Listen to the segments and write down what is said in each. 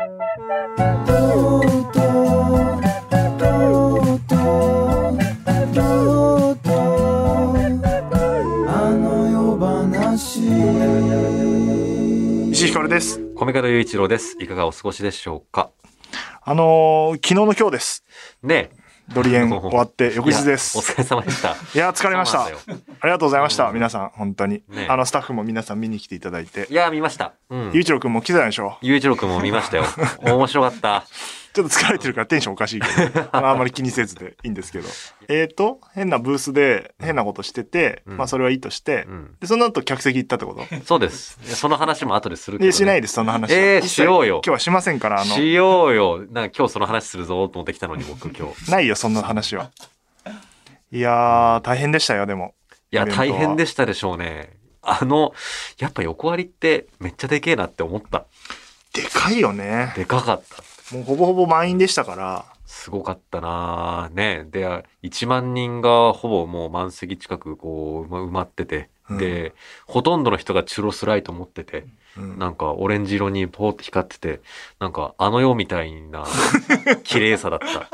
石井ひかるです。米門雄一郎です。いかがお過ごしでしょうか？あのー昨日の今日です。ねドリエン終わって翌日です。お疲れ様でした。いや、疲れました。ありがとうございました。うん皆さん、本当に。ねあの、スタッフも皆さん見に来ていただいてい。や、見ました。うんゆう。いちろうくんも来てたでしょ雄一郎くんも見ましたよ。面白かった。ちょっと疲れてるからテンションおかしいけど、まああんまり気にせずでいいんですけど。えーと、変なブースで変なことしてて、うんまあそれはいいとして、うんで、その後客席行ったってこと？そうです。その話も後でするけど、で、ね。しないです、その話は。えーしようよ今日はしませんから、あの、しようよ。なんか今日その話するぞと思ってきたのに僕今日。ないよ、そんな話は。いやー、大変でしたよ、でも。いや、大変でしたでしょうね。あの、やっぱ横割りってめっちゃでけえなって思った。でかいよね。でかかった。もうほぼほぼ満員でしたから。すごかったなぁね。で、1万人がほぼもう満席近くこう埋まってて、うんで、ほとんどの人がチュロスライト持ってて、うんなんかオレンジ色にポーって光ってて、なんかあの世みたいな綺麗さだった。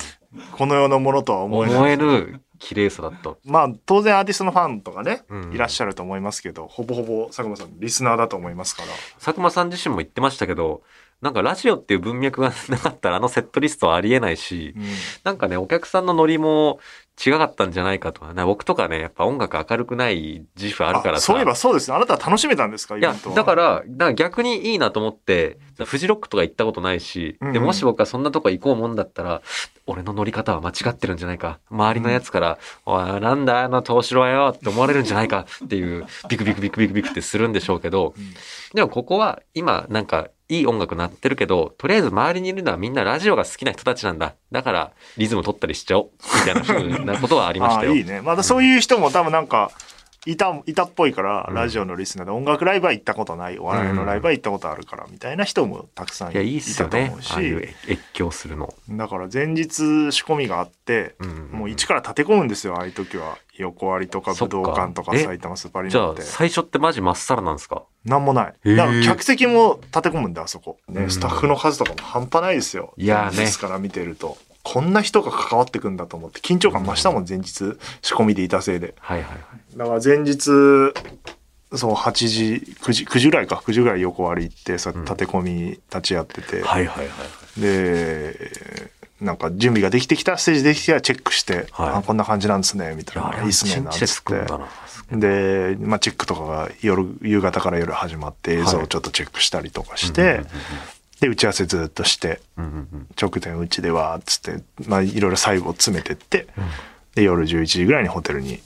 この世のものとは思えない。思えぬ綺麗さだった。まあ、当然アーティストのファンとかね、うんいらっしゃると思いますけど、ほぼほぼ佐久間さん、リスナーだと思いますから。佐久間さん自身も言ってましたけど、なんかラジオっていう文脈がなかったらあのセットリストはありえないし、うんなんかね、お客さんのノリも違かったんじゃないかとか、ね、僕とかね、やっぱ音楽明るくない自負あるからさ。あそういえばそうですね。あなたは楽しめたんですか？イいやだから、だから逆にいいなと思って、フジロックとか行ったことないし、うんうんでもし僕はそんなとこ行こうもんだったら、俺の乗り方は間違ってるんじゃないか。周りのやつから、おい、なんだあの投資はよって思われるんじゃないかっていう、ビクビクビクビクビクってするんでしょうけど、うんでもここは今なんかいい音楽鳴ってるけど、とりあえず周りにいるのはみんなラジオが好きな人たちなんだ。だからリズム取ったりしちゃおう。みたいなことはありましたよ。あいいね。またそういう人も多分なんか、いた、いたっぽいから、うんラジオのリスナーで音楽ライブは行ったことない、お笑いのライブは行ったことあるから、みたいな人もたくさんいいや、いいっすよね越境するの。だから前日仕込みがあって、うんもう一から立て込むんですよ、ああいう時は。横割りとか武道館とかえ？埼玉スーパリーじゃあナって。最初ってマジまっさらなんですか？なんもない。だから客席も立て込むんだ、あそこ。ね、うんスタッフの数とかも半端ないですよ。いやーね前日から見てると。こんな人が関わってくんだと思って、緊張感増したもん、前日仕込みでいたせいで。はいはいはい。だから前日、そう、8時、9時、9時ぐらいか、9時ぐらい横割り行って、そううん立て込み立ち会ってて、はいはいはい。で、なんか準備ができてきた、ステージできてきたらチェックして、はいあ、こんな感じなんですね、みたいな。いいっすね、なんつって。で、まあ、チェックとかが夜、夕方から夜始まって映像をちょっとチェックしたりとかして、で、打ち合わせずっとして、うんうんうん直前うちでは、つって、まあ、いろいろ細部を詰めてって、で、夜11時ぐらいにホテルに、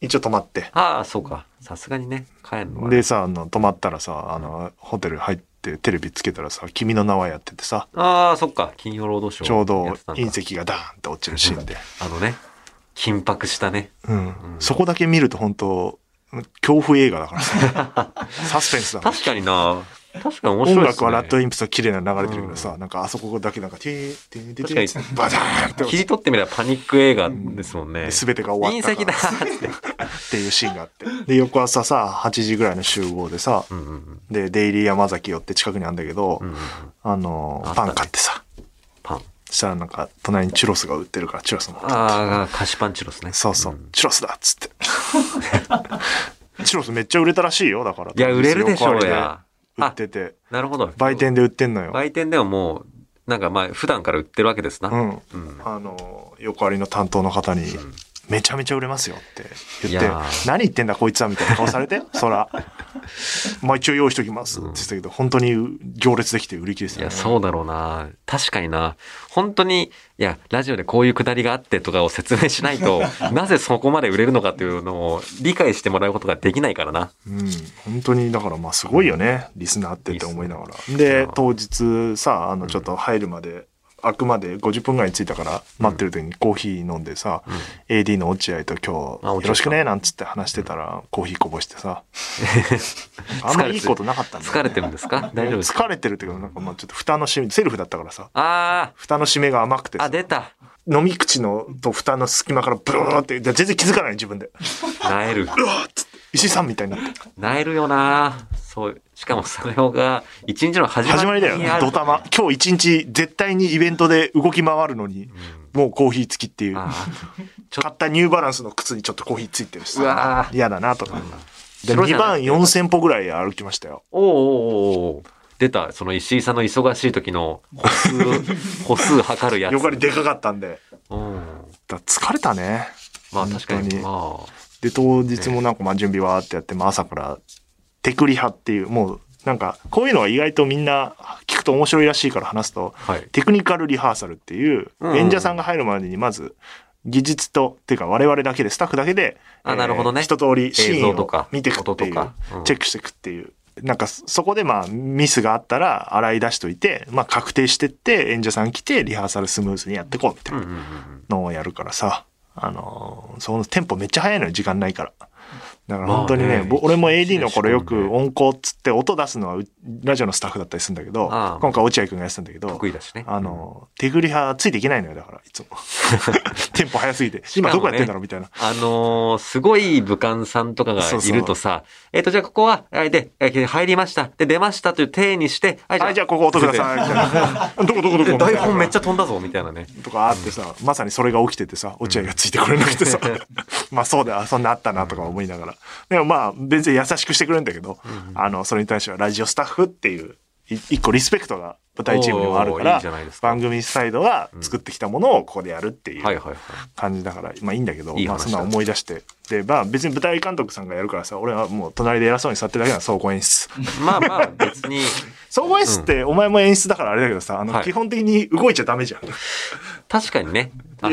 一応泊まって、ああ、そうか。さすがにね、帰るのはね。でさ、あの、泊まったらさ、あの、ホテル入ってテレビつけたらさ、君の名はやっててさ、ああ、そっか。金曜ロードショー。ちょうど隕石がダーンって落ちるシーンで。あのね、緊迫したね。うん。そこだけ見ると本当恐怖映画だからさ。サスペンスだ。確かにな。確かに面白いね。音楽はラッドインプスは綺麗なの流れてるけどさ、なんかあそこだけなんか、ティー、ティー、ティー、バダーンって切り取ってみればパニック映画ですもんね。で全てが終わった隕石だって。っていうシーンがあって。で、翌朝さ、8時ぐらいの集合でさ、うんうんうんで、デイリー山崎寄って近くにあるんだけど、うんうんうんあのあねパン買ってさ、パン。そしたらなんか、隣にチュロスが売ってるから、チュロスも。ああ、菓子パンチロスね。そうそう、んチュロスだっつって。チュロスめっちゃ売れたらしいよ、だから。いや、売れるでしょう横や。売ってて、なるほど。売店で売ってんのよ。売店でももう、なんかまあ、普段から売ってるわけですな。うん。うんあの、横割りの担当の方に、めちゃめちゃ売れますよって言って何言ってんだこいつはみたいな顔されて、そら。まあ一応用意しときますって言ってたけど、本当に行列できて売り切れてたねいや、そうだろうな。確かにな。本当に、いや、ラジオでこういうくだりがあってとかを説明しないと、なぜそこまで売れるのかっていうのを理解してもらうことができないからな。うん、本当にだからまあすごいよね、リスナーってって思いながら。で当日さあのちょっと入るまで、開くまで50分ぐらいに着いたから待ってる時にコーヒー飲んでさ、AD の落合と今日よろしくねなんつって話してたらコーヒーこぼしてさ。あんまいいことなかったんだよ、疲れてるんですか？大丈夫ですか？疲れてるっていうかなんかまあちょっと蓋の閉めセルフだったからさ。あ蓋の閉めが甘くてあ、出た。飲み口のと蓋の隙間からブルーってで全然気づかない自分で。なえる。石井さんみたいになって。なえるよなそう。しかもそれが、一日の始まり始まりだよにあ。るドタマ。今日一日絶対にイベントで動き回るのに、もうコーヒー付きっていう。買ったニューバランスの靴にちょっとコーヒーついてるしさ。嫌だなとか。で、2万白じゃなくて4千歩ぐらい歩きましたよ。おうおうおうおう出た、その石井さんの忙しい時の歩数、歩数測るやつ。横にでかかったんで。うん。だ疲れたね。まあ確かに。本まあ。で、当日もなんかまあ準備わーってやって、まあ朝から、テクリ派っていう、もう、なんか、こういうのは意外とみんな聞くと面白いらしいから話すと、はい。テクニカルリハーサルっていう、うん。演者さんが入るまでにまず、技術と、っていうか我々だけで、スタッフだけで、あなるほどね。一通りシーンを見ていくっていう音とか、うん。チェックしていくっていう。なんか、そこでまあ、ミスがあったら洗い出しといて、まあ、確定してって、演者さん来て、リハーサルスムーズにやっていこうみたいなのをやるからさ、あのーそのテンポめっちゃ速いのよ、時間ないから。だから本当にね、まあねぼ俺も AD の頃よく音効っつって音出すのはうラジオのスタッフだったりするんだけどああ、今回落合くんがやってたんだけど、得意だしね。あの、手繰り派ついていけないのよ、だから、いつも。テンポ速すぎて。今どこやってんだろうみたいな。あのーすごい武漢さんとかがいるとさ、えっ、と、じゃあここは、あで、えー入りました。で、出ましたという体にして、はい、はい、じゃあここ音ください、みたいな。どこどこどこ？台本めっちゃ。ゃ飛んだぞ、みたいなね。とかあってさ、まさにそれが起きててさ、落合がついてこれなくてさ、まあそうだ、そんなあったなとか思いながら。でもまあ、全然優しくしてくれるんだけど、あの、それに対してはラジオスタッフっていう、い一個リスペクトが舞台チームにもあるから番組サイドが作ってきたものをここでやるっていうはいはいはい。感じだから、まあいいんだけど、まあそんな思い出して。で、まあ別に舞台監督さんがやるからさ、俺はもう隣で偉そうに座ってるだけなの、総合演出。まあまあ、別に、総合演出ってお前も演出だからあれだけどさ、あの、はい基本的に動いちゃダメじゃん。確かにね。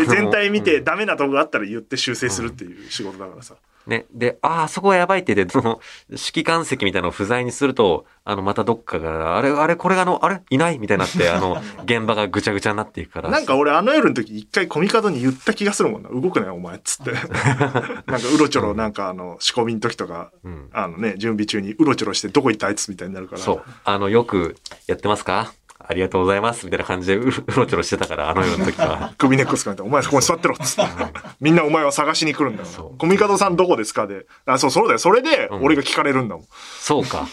全体見てうんダメなとこがあったら言って修正するっていう仕事だからさ。ね。で、ああ、そこはやばいって言って、その、指揮官席みたいなのを不在にすると、あの、またどっかが、あれ、あれ、これがあの、あれ？いない？みたいになって、あの、現場がぐちゃぐちゃになっていくから。なんか俺あの夜の時一回コミカドに言った気がするもんな。動くなよお前っつって。なんかうろちょろなんかあの仕込みの時とか、うんあのね、準備中にうろちょろしてどこ行ったあいつみたいになるから。そう。あの、よくやってますか？ありがとうございます。みたいな感じでうろちょろしてたから、あの夜の時は。首根っこつかめて、お前そこに座ってろっつって。みんなお前を探しに来るんだよ。コミカドさんどこですかで。あ、そう、そうだよ。それでうん俺が聞かれるんだもん。そうか。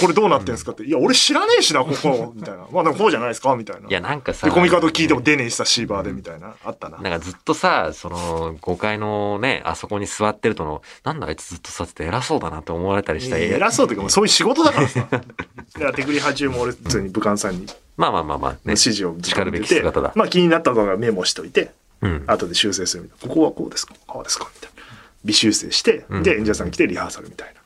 これどうなってんすかって。いや、俺知らねえしな、ここ。みたいな。まあでもこうじゃないですかみたいな。いや、なんかさ。で、コミカド聞いても出ねえしさ、シーバーでみたいな。あったな。なんかずっとさ、その、5階のね、あそこに座ってるとの、なんだあいつずっと座ってて偉そうだなって思われたりしたり。偉そうというか、もうそういう仕事だからさ。だから、手繰り派中も俺、普通に武漢さんにまあまあまあまあ、ね。指示を叱るべきて姿だ。まあ気になった動画メモしといて、うん。後で修正するみたいな。ここはこうですかこうですかみたいな。微修正して、うんで、演者さん来てリハーサルみたいな。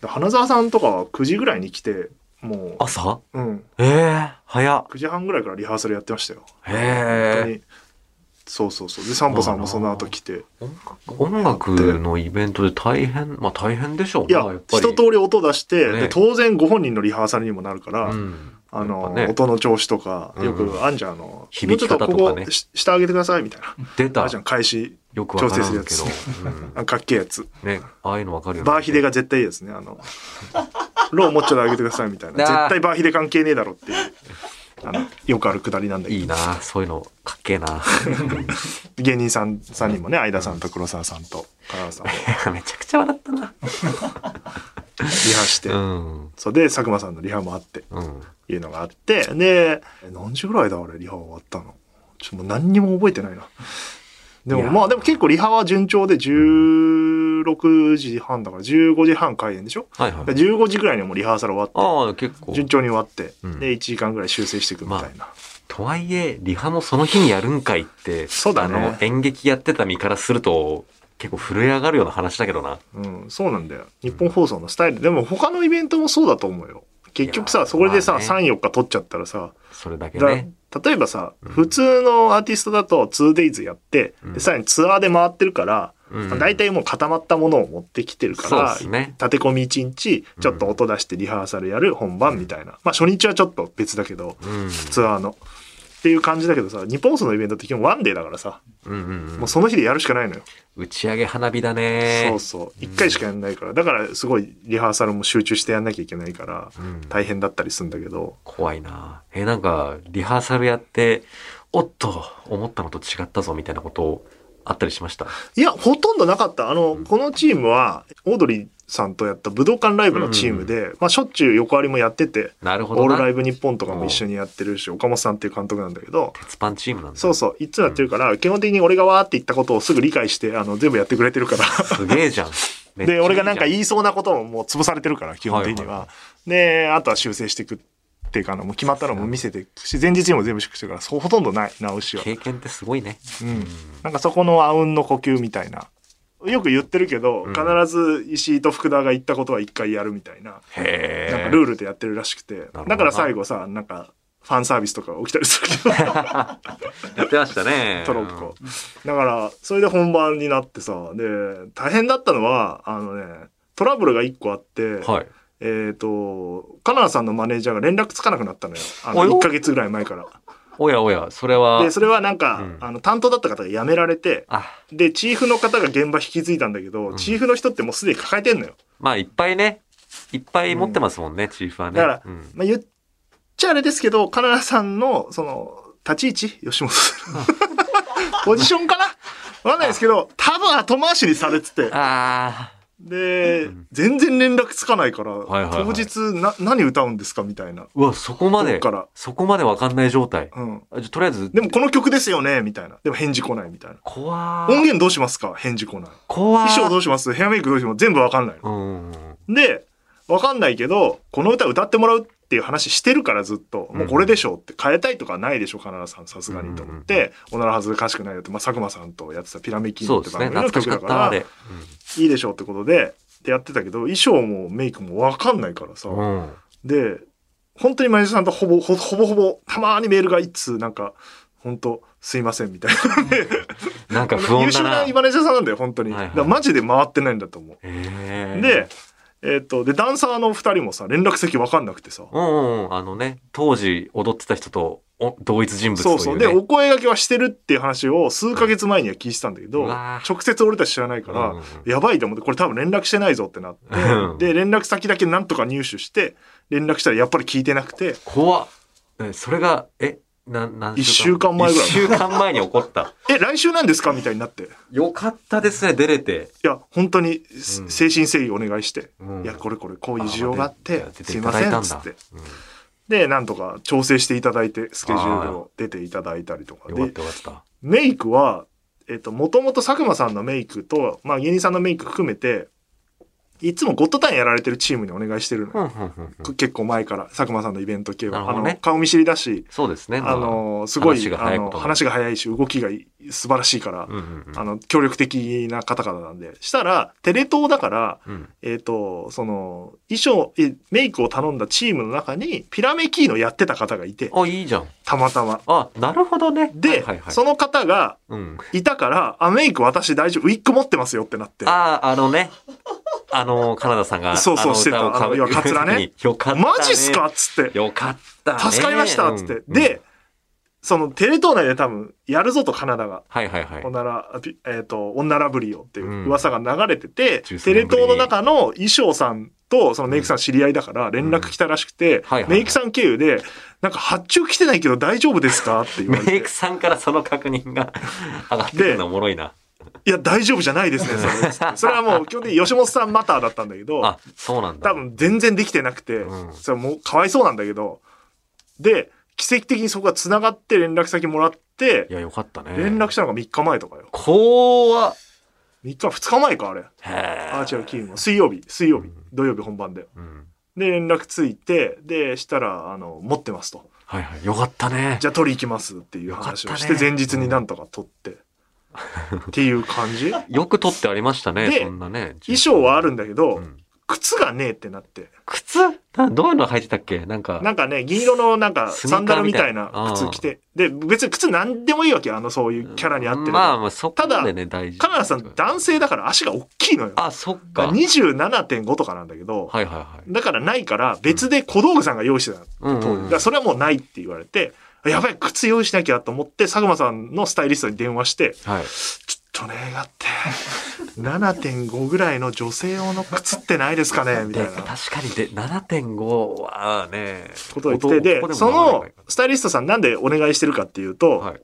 で花澤さんとかは9時ぐらいに来て、もう、朝？うん、ええ早っ。9時半ぐらいからリハーサルやってましたよ。本当へえ。に。そうそうそう。で、サンボさんもその後来て。音楽のイベントで大変、まあ大変でしょうな、いや。一通り音出して、ねで当然ご本人のリハーサルにもなるから、うん。あの、ね音の調子とか、うんよくあんじゃん、あの、響き方とかねもうちょっとここし下上げてくださいみたいな。出たあるじゃん、開始。よくわかうんあかっけえやつ。ね、ああいうのわかるよね。バーヒデが絶対いいですね。あの、ローもうちょっと上げてくださいみたいな。絶対バーヒデ関係ねえだろっていう。あの、よくあるくだりなんだけど。いいなそういうの、かっけえな芸人さん、3人もね、相田さんと黒沢さんと、香川さんも めちゃくちゃ笑ったな。リハして、うん。そうで、佐久間さんのリハもあって、うん。いうのがあって、で、え何時ぐらいだあれ、リハ終わったの？ちょっともう何にも覚えてないな。でもまあでも結構リハは順調で16時半だから15時半開演でしょ？はいはい。で ?15 時ぐらいにはもうリハーサル終わって、ああ、結構。順調に終わって、うんで、1時間ぐらい修正していくみたいな。とはいえ、リハもその日にやるんかいって、そうだねあの、演劇やってた身からすると、結構震え上がるような話だけどな。うん、そうなんだよ。日本放送のスタイル。でも他のイベントもそうだと思うよ。結局さ、そこでさ、まあね3、4日撮っちゃったらさ、それだけだね。例えばさ、うん普通のアーティストだと 2days やって、さらにツアーで回ってるから、うんまあ大体もう固まったものを持ってきてるから、ね立て込み1日、ちょっと音出してリハーサルやる本番みたいな。まあ初日はちょっと別だけど、うん。ツアーの。っていう感じだけどさ、日本放送のイベントって基本ワンデーだからさ、うんうんうんもうその日でやるしかないのよ。打ち上げ花火だね。そうそう。一回しかやんないから。だからすごいリハーサルも集中してやんなきゃいけないから、うん大変だったりするんだけど、怖いな。え、なんか、リハーサルやって、おっと、思ったのと違ったぞ、みたいなことあったりしました？いや、ほとんどなかった。あの、このチームは、オードリーさんとやった武道館ライブのチームで、まあ、しょっちゅう横割りもやってて、なるほどな。オールライブ日本とかも一緒にやってるし、岡本さんっていう監督なんだけど、鉄板チームなんだ。そうそう、いつもやってるから、基本的に俺がわーって言ったことをすぐ理解して、あの、全部やってくれてるから。すげえじゃん。で、俺がなんか言いそうなことももう潰されてるから、基本的には。はいはで、あとは修正していくっていうか、あのもう決まったのも見せていくし、前日にも全部してるから、そうほとんどない、直しは。経験ってすごいね。うん。なんかそこのあうんの呼吸みたいな。よく言ってるけど、うん必ず石井と福田が言ったことは一回やるみたいな、へえ。なんかルールでやってるらしくて、ほどなだから最後さ、なんか、ファンサービスとか起きたりするけど、やってましたね。トロッコ。だから、それで本番になってさ、で、大変だったのは、あのね、トラブルが一個あって、うんはい。えっ、と、カナダさんのマネージャーが連絡つかなくなったのよ。あの、およ？1ヶ月ぐらい前から。おやおや、それは。で、それはなんか、うんあの、担当だった方が辞められて、あ、で、チーフの方が現場引き継いだんだけど、んチーフの人ってもうすでに抱えてんのよ。まあいっぱいね、いっぱい持ってますもんね、チーフはね。だからうんまあ、言っちゃあれですけど、カナダさんの、その、立ち位置？吉本さん。ポジションかな？わかんないですけど、多分後回しにされてて。あで、ん全然連絡つかないから、はいはいはい当日な、何歌うんですかみたいな。ー。うわ、そこまでから、そこまでわかんない状態。うん。あじゃあとりあえず、でもこの曲ですよねみたいな。でも返事来ないみたいな。怖ー音源どうしますか？返事来ない。怖ー衣装どうします？ヘアメイクどうします？全部わかんないの。うんうんで、わかんないけど、この歌歌ってもらうっていう話してるからずっと、もうこれでしょって。変えたいとかないでしょ、カナダさん。さすがに。と思って、おならはずかしくないよって、まあ、佐久間さんとやってたピラミッキーノって。番組の曲だから、れ。いいでしょうってことで、でやってたけど、衣装もメイクもわかんないからさ、で、本当にマネージャーさんとほぼ、ほほぼほぼ、たまにメールが一通、なんか、本当すいませんみたいな。でなんか不穏だな。優秀なマネージャーさんなんだよ、本当に。はいはい。マジで回ってないんだと思う。で、えっ、と、で、ダンサーの二人もさ、連絡先わかんなくてさ。うんうんうん、あのね、当時踊ってた人とお同一人物という、ね。そうそう。で、お声掛けはしてるっていう話を数ヶ月前には聞いてたんだけど、直接俺たち知らないから、うんうんやばいと思って、これ多分連絡してないぞってなってうん、で、連絡先だけなんとか入手して、連絡したらやっぱり聞いてなくて、怖っ。えそれが、え、な、何一週間前ぐらい一週間前に起こった。え、来週なんですかみたいになって。いよかったですね、出れて。や、本当に、うん誠心誠意お願いして、うんいや、これこれ、こういう需要があってすいません、つって。で、なんとか調整していただいて、スケジュールを出ていただいたりとかで、たよかった。メイクは、えっと、もともと佐久間さんのメイクと、まあ芸人さんのメイク含めて、いつもゴッドタンやられてるチームにお願いしてるの結構前から、佐久間さんのイベント系は。あの、顔見知りだし、そうですね。あの、すごい、話があの、話が早いし、動きが素晴らしいからあの、協力的な方々なんで。したら、テレ東だから、うんえっ、と、その、衣装、えメイクを頼んだチームの中に、ピラメキーノやってた方がいて、あ、いいじゃん。たまたま。あ、なるほどね。で、その方がうん。いたから、あ、メイク私大丈夫、ウィッグ持ってますよってなって。ああ、あのね。あの、カナダさんが。そうそうしてたあの要はカツラね。よかった、ね。マジっすかっつって。よかった、ね。助かりましたっつって。うんで、、そのテレ東内で多分、やるぞとカナダが。はいはいはいお。なら、えっ、と、女ラブリオっていううん噂が流れてて、テレ東の中の衣装さんとそのメイクさん知り合いだから連絡来たらしくて、メイクさん経由で、なんか発注来てないけど大丈夫ですかって言われて。メイクさんからその確認が 上がってくるのおもろいな。いや、大丈夫じゃないですね、それ。それはもう 基本的に吉本さんマターだったんだけど、あ、そうなんだ。多分全然できてなくて、うんそれはもうかわいそうなんだけど、で、奇跡的にそこが繋がって連絡先もらってい、や、よかったね。連絡したのが3日前とかよ。怖っ。3日、2日前か、あれ。へえ。あ、違う、金は。水曜日、水曜日、土曜日本番で。うん。で、連絡ついて、で、したら、あの、持ってますと。はいはい。よかったね。じゃあ取り行きますっていう話をして、前日になんとか取って。っていう感じ？よく撮ってありましたね、でそんなね。衣装はあるんだけど、うん靴がねえってなって。靴？などういうの履いてたっけ？なんか。なんかね、銀色のなんかサンダルみたいな靴着て。で、別に靴なんでもいいわけよあの、そういうキャラに合ってる。まあまあ、そこまでね、大事。カナダさん男性だから足が大きいのよ。あ、そっか。はい27.5とかなんだけど、はいはい。だからないから別で小道具さんが用意してたの。うんだからそれはもうないって言われて、やばい、靴用意しなきゃと思って、佐久間さんのスタイリストに電話して、はい。ちょっとね、がって、7.5ぐらいの女性用の靴ってないですかね？みたで、いな確かにで、7.5はね、ことを言って、で、そのスタイリストさんなんでお願いしてるかっていうと、はい。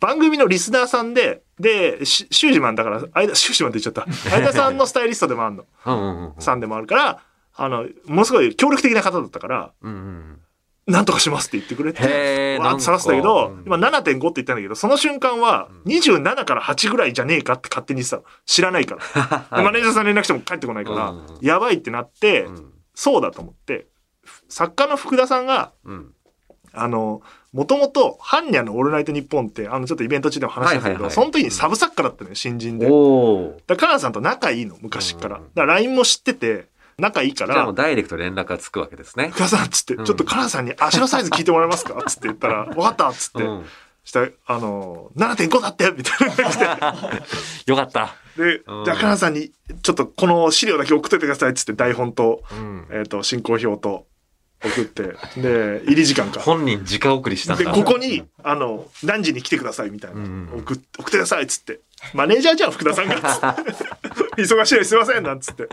番組のリスナーさんで、で、しシュージマンだから、間、シュージマンって言っちゃった。相田さんのスタイリストでもあるの。うんうんうん。さんでもあるから、あの、ものすごい協力的な方だったから、うんうんなんとかしますって言ってくれて、わーって探したけど、今7.5って言ったんだけど、その瞬間は27から8ぐらいじゃねえかって勝手に言ってたの。知らないから。でマネージャーさんに連絡しても帰ってこないから、やばいってなって、うんそうだと思って、作家の福田さんが、うん。あの、もともと、ハンニャのオールナイトニッポンって、あの、ちょっとイベント中でも話したんだけど、その時にサブ作家だったのよ、新人で。だか。ら、カナダさんと仲いいの、昔から。うんだから、LINE も知ってて、仲いいからじゃあもう、ダイレクトで連絡がつくわけですね。福田さんっつって、うんちょっとカナダさんに足のサイズ聞いてもらえますか？つって言ったら、分かったっつって、うん。したら、あの、7.5だってみたいな感じで。よかった。で、うんじゃあ、カナダさんに、ちょっとこの資料だけ送っといてくださいっつって、台本と、うん。えっ、と、進行表と送って、で、入り時間か。本人直送りしたんで、だ。ここに、あの、何時に来てくださいみたいな。うん送ってくださいっつって。マネージャーじゃん、福田さんが。忙しいのにすいません、なんつって。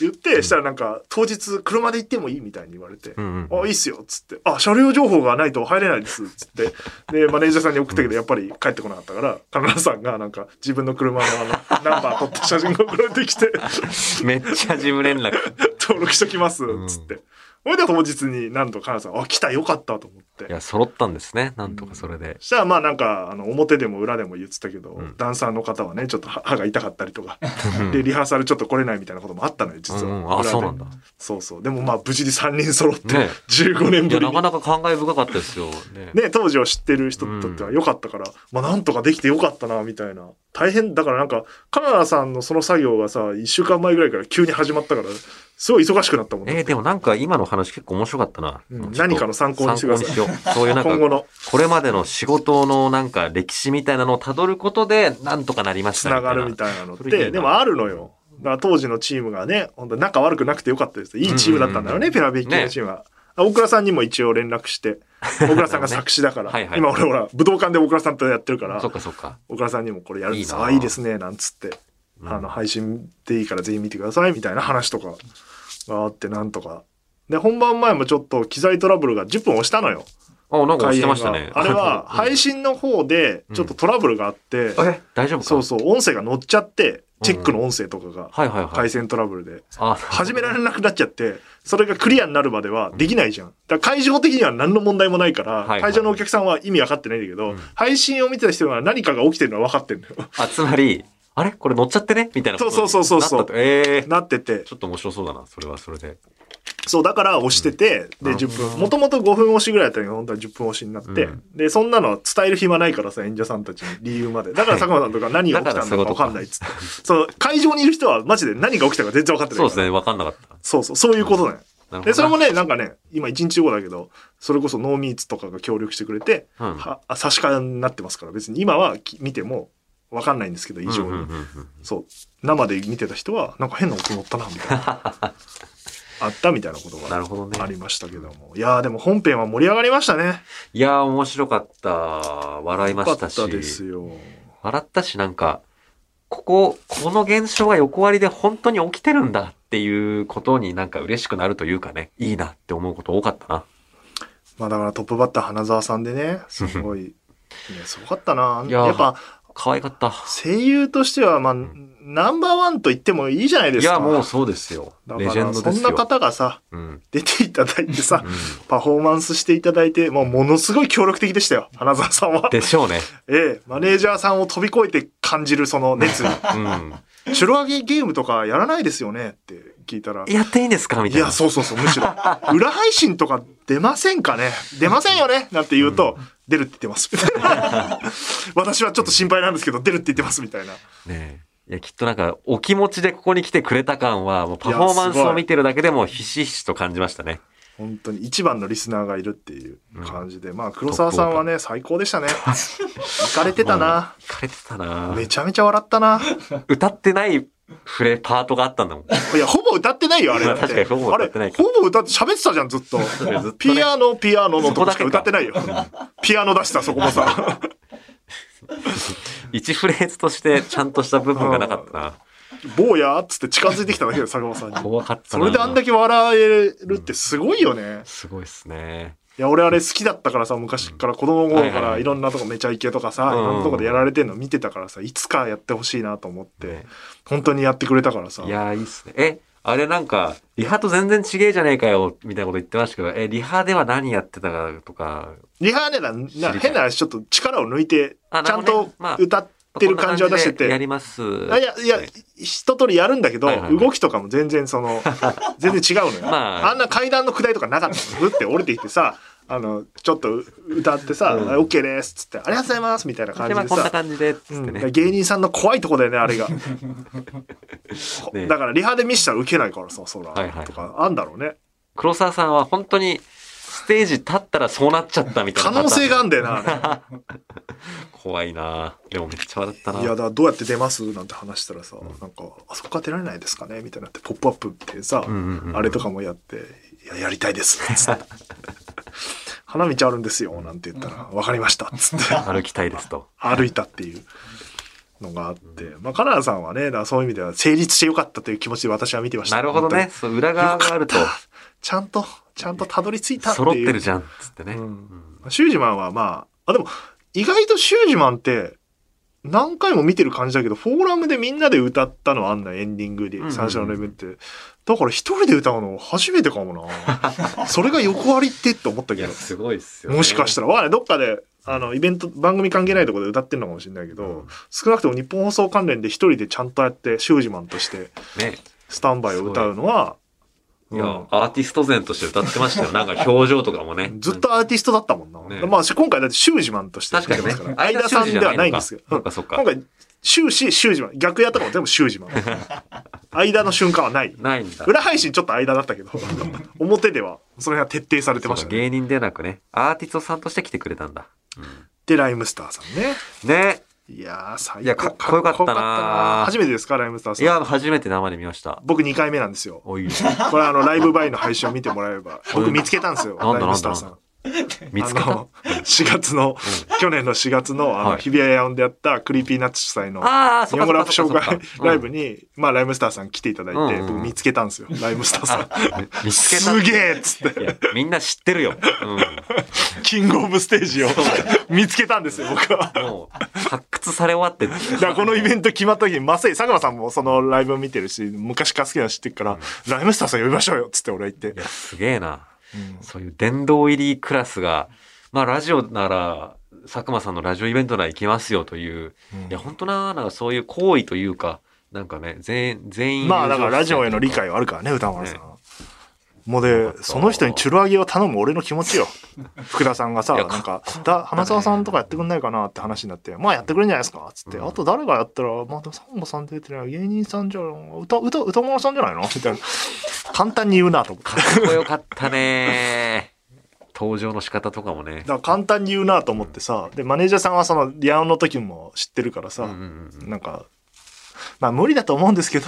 言って、したらなんか、当日車で行ってもいいみたいに言われて。うんうんあ、いいっすよ、つって。あ、車両情報がないと入れないです、つって。で、マネージャーさんに送ったけど、やっぱり帰ってこなかったから、カナダさんがなんか、自分の車のあの、ナンバー撮った写真が送られてきて、めっちゃ事務連絡。登録しときます、うんつって。それで当日になんとカナダさん、あ、来た、よかったと思ってい。や、揃ったんですね。なんとかそれで。そしたらまあなんかあの表でも裏でも言ってたけど、んダンサーの方はねちょっと歯歯が痛かったりとか でリハーサルちょっと来れないみたいなこともあったのよ実は、うんうんあ、そうなんだ。そうそうでもまあ無事に3人揃ってね15年ぶりになかなか感慨深かったですよ。ね。ね当時を知ってる人にとっては良かったから、まあなんとかできて良かったなみたいな大変だからなんかカナダさんのその作業がさ1週間前ぐらいから急に始まったからすごい忙しくなったもんね。えーでもなんか今の話結構面白かったな。うん。何かの参考にしてください参考にしよう。そういうなんか、今後のこれまでの仕事のなんか歴史みたいなのを辿ることで、なんとかなりましつたみたいな。ながるみたいなのってでもあるのよ。だから当時のチームがね本当仲悪くなくてよかったです。いいチームだったんだよね、うんペラベッキのチームは、大倉さんにも一応連絡して大倉さんが作詞だから。はいはい今俺ほら武道館で大倉さんとやってるからそっかそっか。大倉さんにもこれやるんです。いいなあ。いいですねなんつって、うん。あの配信でいいから全員見てくださいみたいな話とかがあってなんとか。で本番前もちょっと機材トラブルが10分押したのよ。あ、なんか押してました開ね。あれは配信の方でちょっとトラブルがあって、え、大丈夫か？そうそう音声が乗っちゃってチェックの音声とかがはいはいはい。回線トラブルで。あ、始められなくなっちゃってそれがクリアになるまではできないじゃん。だから会場的には何の問題もないから、はいはい。会場のお客さんは意味分かってないんだけど、うん。配信を見てた人は何かが起きてるのは分かってるのよ。あ、つまり、あれ？これ乗っちゃってね？みたいなことにそうそうそうそうそう。ええなってて。ちょっと面白そうだな、それはそれで。そうだから押してて、で10なるほど分。もともと5分押しぐらいだったけど本当は10分押しになって、うん。でそんなのは伝える暇ないからさ演者さんたちに理由まで。だから佐久間さんとか何が起きたんだか分かんないっつって。そう会場にいる人はマジで何が起きたか全然分かってないそうですね、わかんなかった。そうそうそういうことだよなるほどな。でそれもねなんかね今1日後だけどそれこそノーミーツとかが協力してくれて、うん。はあ差し替えになってますから。別に今はき見ても分かんないんですけど異常に、うんうんうん。うんそう。生で見てた人はなんか変な音乗ったなみたいな。あったみたいなことがありましたけども。いやーでも本編は盛り上がりましたね。いやー、面白かった。笑いましたし。ですよ。笑ったし、なんか、ここ、この現象が横割りで本当に起きてるんだっていうことになんか嬉しくなるというかね、いいなって思うこと多かったな。まあだからトップバッター花澤さんでねすごいいや すごかったな。やっぱ可愛かった。声優としてはまあ、ナンバーワンと言ってもいいじゃないですかいや、もうそうですよ。だレジェンドですよ。な方がさうん。出ていただいてさ、うんパフォーマンスしていただいて、もうものすごい協力的でしたよ、花澤さんは。でしょうね。ええ、マネージャーさんを飛び越えて感じるその熱意。うん。白揚げゲームとかやらないですよねって聞いたら。やっていいんですか？みいたいな。や、そうそうそう、むしろ。裏配信とか出ませんかね？出ませんよね？なんて言うと、出るって言ってます。私はちょっと心配なんですけど、出るって言ってますみたいな。ねえいや、きっとなんか、お気持ちでここに来てくれた感は、もうパフォーマンスを見てるだけでもひしひしと感じましたね。本当に一番のリスナーがいるっていう感じで。まあ、黒沢さんはね、最高でしたね。行かれてたな。聞かれてたなめちゃめちゃ笑ったな。歌ってないフレパートがあったんだもん。いや、ほぼ歌ってないよ、あれ。確かにほぼ歌ってないあれ、ほぼ歌って喋ってたじゃん、ずっと。っとねピアノ、ピアノのとこしか歌ってないよ。ピアノ出した、そこもさ。一フレーズとしてちゃんとした部分がなかったな。坊やっつって近づいてきただけで、坂本さんに。怖かったな。それであんだけ笑えるってすごいよね。すごいっすね。いや、俺あれ好きだったからさ、昔から子供の頃からいろんなとこめちゃイケとかさ、うん。いろんなとこでやられてんの見てたからさ、いつかやってほしいなと思って、本当にやってくれたからさ。いやー、いいっすね。え、あれなんか、リハと全然違えじゃねえかよ、みたいなこと言ってましたけど、え、リハでは何やってたかとか、リハねな、りたない。変な話ちょっと力を抜いて、あちゃんと歌ってる感じを出してこんな感じでやて。ります。あいや、いや、一通りやるんだけど、動きとかも全然その、全然違うのよ。まああんな階段の下りとかなかったの。ふって降りてきてさ、あの、ちょっと歌ってさ、うんあ OK ですっつって、ありがとうございますみたいな感で、じでまあこんなさ。感じで、つっ。芸人さんの怖いとこだよね、あれが。ねだからリハで見したら受けないからさ、そら、とか、あんだろうね。黒沢さんは本当に、ステージ立ったらそうなっちゃったみたいな。可能性があんだよな、あ怖いなでもめっちゃ笑ったな。れ。いや、だどうやって出ます？なんて話したらさ、なんか、あそこから出られないですかね？みたいになって、ポップアップってさ、うんうんうんあれとかもやって、いや、やりたいです。つって。花道あるんですよ、なんて言ったら、わかりました。つって。歩きたいですと。歩いたっていうのがあって、まあ、カナダさんはね、そういう意味では成立してよかったという気持ちで私は見てました。なるほどね。そう、裏側があると、ちゃんと、ちゃんとたどり着いたっていう。揃ってるじゃん、つってね。うんシュージマンはまあ、あ、でも、意外とシュージマンって、何回も見てる感じだけど、フォーラムでみんなで歌ったのあんなエンディングで最初のレベルって。だから一人で歌うの初めてかもな。それが横ありってって思ったけど。すごいっすよ、ね。もしかしたら、わかんない。どっかで、あの、イベント、番組関係ないところで歌ってるのかもしれないけど、うん少なくとも日本放送関連で一人でちゃんとやって、シュージマンとして、ね。スタンバイを歌うのは、いや、うんアーティスト前として歌ってましたよ。なんか表情とかもね。ずっとアーティストだったもんな。ねまあ、今回だってシュージマンとして確かにね出てますから。相田さんではないんですけど。そっかそっか今。回、終始、シュージマン。逆やったかも全部シュージマン。間の瞬間はない。ないんだ。裏配信ちょっと間だったけど、表では、それが徹底されてましたね。芸人でなくね、アーティストさんとして来てくれたんだ。で、ライムスターさんね。ね。いやー、最高。いやかっこよかったなか初めてですか、ライムスターさん。いや、初めて生で見ました。僕2回目なんですよ。おい、これあの、ライブバイの配信を見てもらえれば。僕見つけたんですよ、なんだライムスターさん。見つけたあの、4月の、去年の4月の、あの、はい日比谷野音でやったクリーピーナッツ主催の、日本語ラップ紹介ライブに、まあ、ライムスターさん来ていただいて、僕見つけたんですよ、ライムスターさん。見つけた。すげえっつって、みんな知ってるよ。キングオブステージを見つけたんですよ、僕は。うん。もう、発掘され終わって。だこのイベント決まった時に、まさに佐久間さんもそのライブを見てるし、昔から好きなの知ってるから、ライムスターさん呼びましょうよっつって俺は言って。すげえな。そういう殿堂入りクラスが、まあラジオなら、佐久間さんのラジオイベントなら行きますよという、いや、本当な、なんかそういう行為というか、なんかね、全員、全員。まあだからラジオへの理解はあるからね、歌丸さん。もうで、その人にチュル揚げを頼む俺の気持ちよ。福田さんがさ、なんか、だ、花沢さんとかやってくんないかな？って話になって、まあやってくれるんじゃないですか？つって、うんあと誰がやったら、まあでもサンゴさん出てない芸人さんじゃ、歌、歌、歌丸さんじゃないの？みたいな。簡単に言うなと思って。かっこよかったね。登場の仕方とかもねだ。から簡単に言うなと思ってさ、で、マネージャーさんはその、リアンの時も知ってるからさ、うんうんうんなんか、まあ無理だと思うんですけど、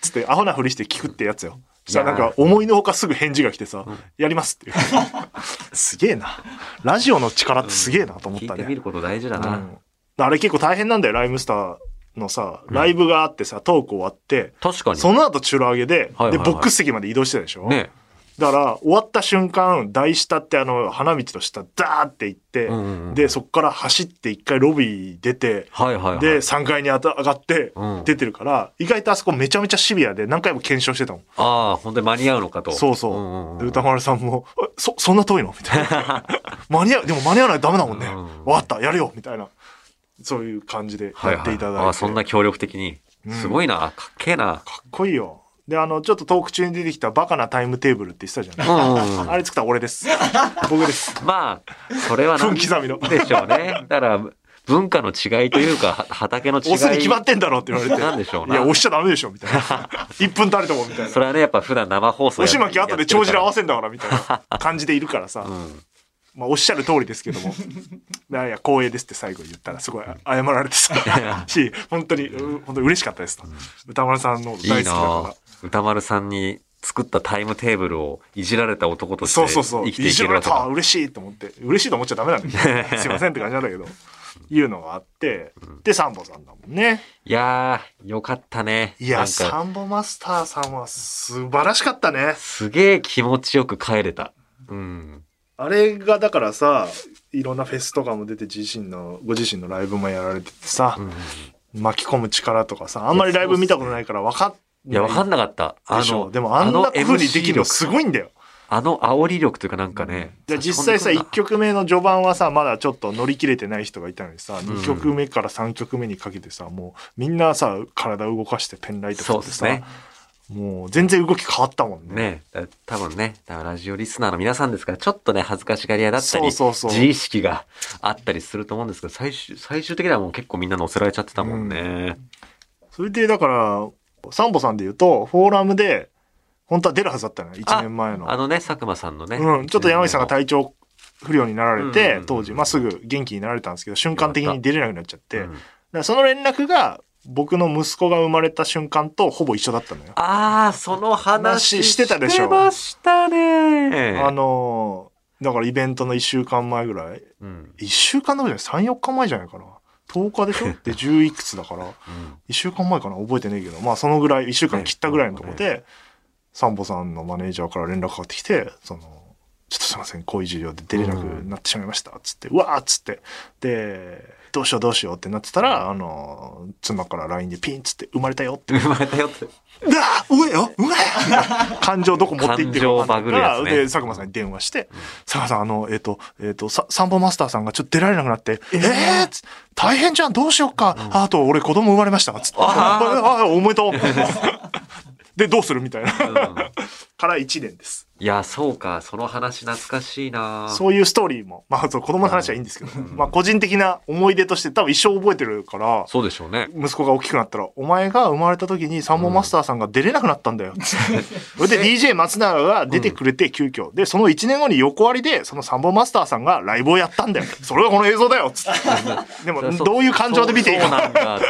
つってアホなふりして聞くってやつよ。そしたらなんか思いのほかすぐ返事が来てさ、やりますっていう。すげえな。ラジオの力ってすげえなと思ったね。聞いてみること大事だな。うんあれ結構大変なんだよ、ライムスターのさ、ライブがあってさ、トーク終わって、確かに。その後チュラ上げで、はいはいはいで、ボックス席まで移動してたでしょ？ね。だから、終わった瞬間、台下ってあの、花道の下、ダーって行って、うんうんうんで、そっから走って一回ロビー出て、はいはいはい。で、3階にあた上がってうん出てるから、意外とあそこめちゃめちゃシビアで何回も検証してたもん。ああ、本当に間に合うのかと。そうそう。んんうんで、歌丸さんも、えそ、そんな遠いの？みたいな。間に合う、でも間に合わないとダメだもんね。うんわかった、やるよみたいな。そういう感じではいはいやっていただいて。ああ、そんな協力的に。すごいな。かっけえな。かっこいいよ。で、あの、ちょっとトーク中に出てきたバカなタイムテーブルって言ってたじゃうんない、うんうん あれ作ったの俺です。僕です。まあ、それは分刻みのでしょうね。だから、文化の違いというか、は畑の違い。押すに決まってんだろって言われて。なんでしょうないや、押しちゃダメでしょみたいな。1分たりともみたいなそ。れはね、やっぱ普段生放送や押し巻き後で帳尻合わせ。せんだからみたいな感じでいるからさ。うん。まあ、おっしゃる通りですけども。いやいや、光栄ですって最後言ったら、すごい謝られてさ。し、本当に、う本当に嬉しかったですと。歌丸さんの大好いいきだかな歌丸さんに作ったタイムテーブルをいじられた男とら。してそうそうそう。生きていいじられたけるわけだ。嬉しいと思って。嬉しいと思っちゃダメなんだけど。すいませんって感じなんだけど。いうのがあって。で、サンボさんだもんね。いやー、よかったね。いや、サか、ンボマスターさんは素晴らしかったね。すげえ気持ちよく帰れた。うん。あれがだからさ、いろんなフェスとかも出て自身の、ご自身のライブもやられててさ、うん巻き込む力とかさ、あんまりライブ見たことないから分かっいや、わかんなかった。あの、でもあんな風にできるのすごいんだよ。あの煽り力というかなんかね。で実際さ差し込んで1曲目の序盤はさまだちょっと乗り切れてない人がいたのにさ、ん2曲目から3曲目にかけてさもうみんなさ体動かしてペンライトそ振ってさ、うですね。もう全然動き変わったもんね。ねだ多分ね、ラジオリスナーの皆さんですから、ちょっとね、恥ずかしがり屋だったり、そうそうそう自意識があったりすると思うんですけど、最終、最終的にはもう結構みんな乗せられちゃってたもんね。それでだからサンボさんで言うとフォーラムで本当は出るはずだったのよ1年前の。あのね、佐久間さんのね。うん、ちょっと山口さんが体調不良になられて、うん当時、まあ、すぐ元気になられたんですけど瞬間的に出れなくなっちゃって、うんその連絡が僕の息子が生まれた瞬間とほぼ一緒だったのよ。ああ、その話話してたでしょしてましたね。あのーだからイベントの1週間前ぐらいうん。1週間のじゃない3、4日前じゃないかな。10日でしょ？で、10いくつだから、うん。1週間前かな？覚えてねえけど、まあそのぐらい、1週間切ったぐらいのとこで、サンボさんのマネージャーから連絡かかってきて、その、ちょっとすいません、こういう授業で出れなくなってしまいました、つって、うわーっつって、で、どうしようどうしようってなってたら、あの、妻から LINE でピンっつって、生まれたよって。生まれたよって。うわ上よ上感情どこ持っていってるかるやつねで、佐久間さんに電話して、佐久間さん、あの、えっ、と、えっ、と、ササンボマスターさんがちょっと出られなくなって、えー、つ大変じゃん、どうしよっか。ああと、俺子供生まれました、つって。ああ、おめでとう。で、どうするみたいな。から1年です。いや、そうか。その話懐かしいなそういうストーリーも、まあ、そう子供の話はいいんですけど、まあ、個人的な思い出として多分一生覚えてるから、そうでしょうね。息子が大きくなったら、お前が生まれた時にサンボマスターさんが出れなくなったんだよ。それで DJ 松永が出てくれて急遽。で、その1年後に横割りで、そのサンボマスターさんがライブをやったんだよ。それがこの映像だよつって。でも、そどういう感情で見ていいか。なんだ。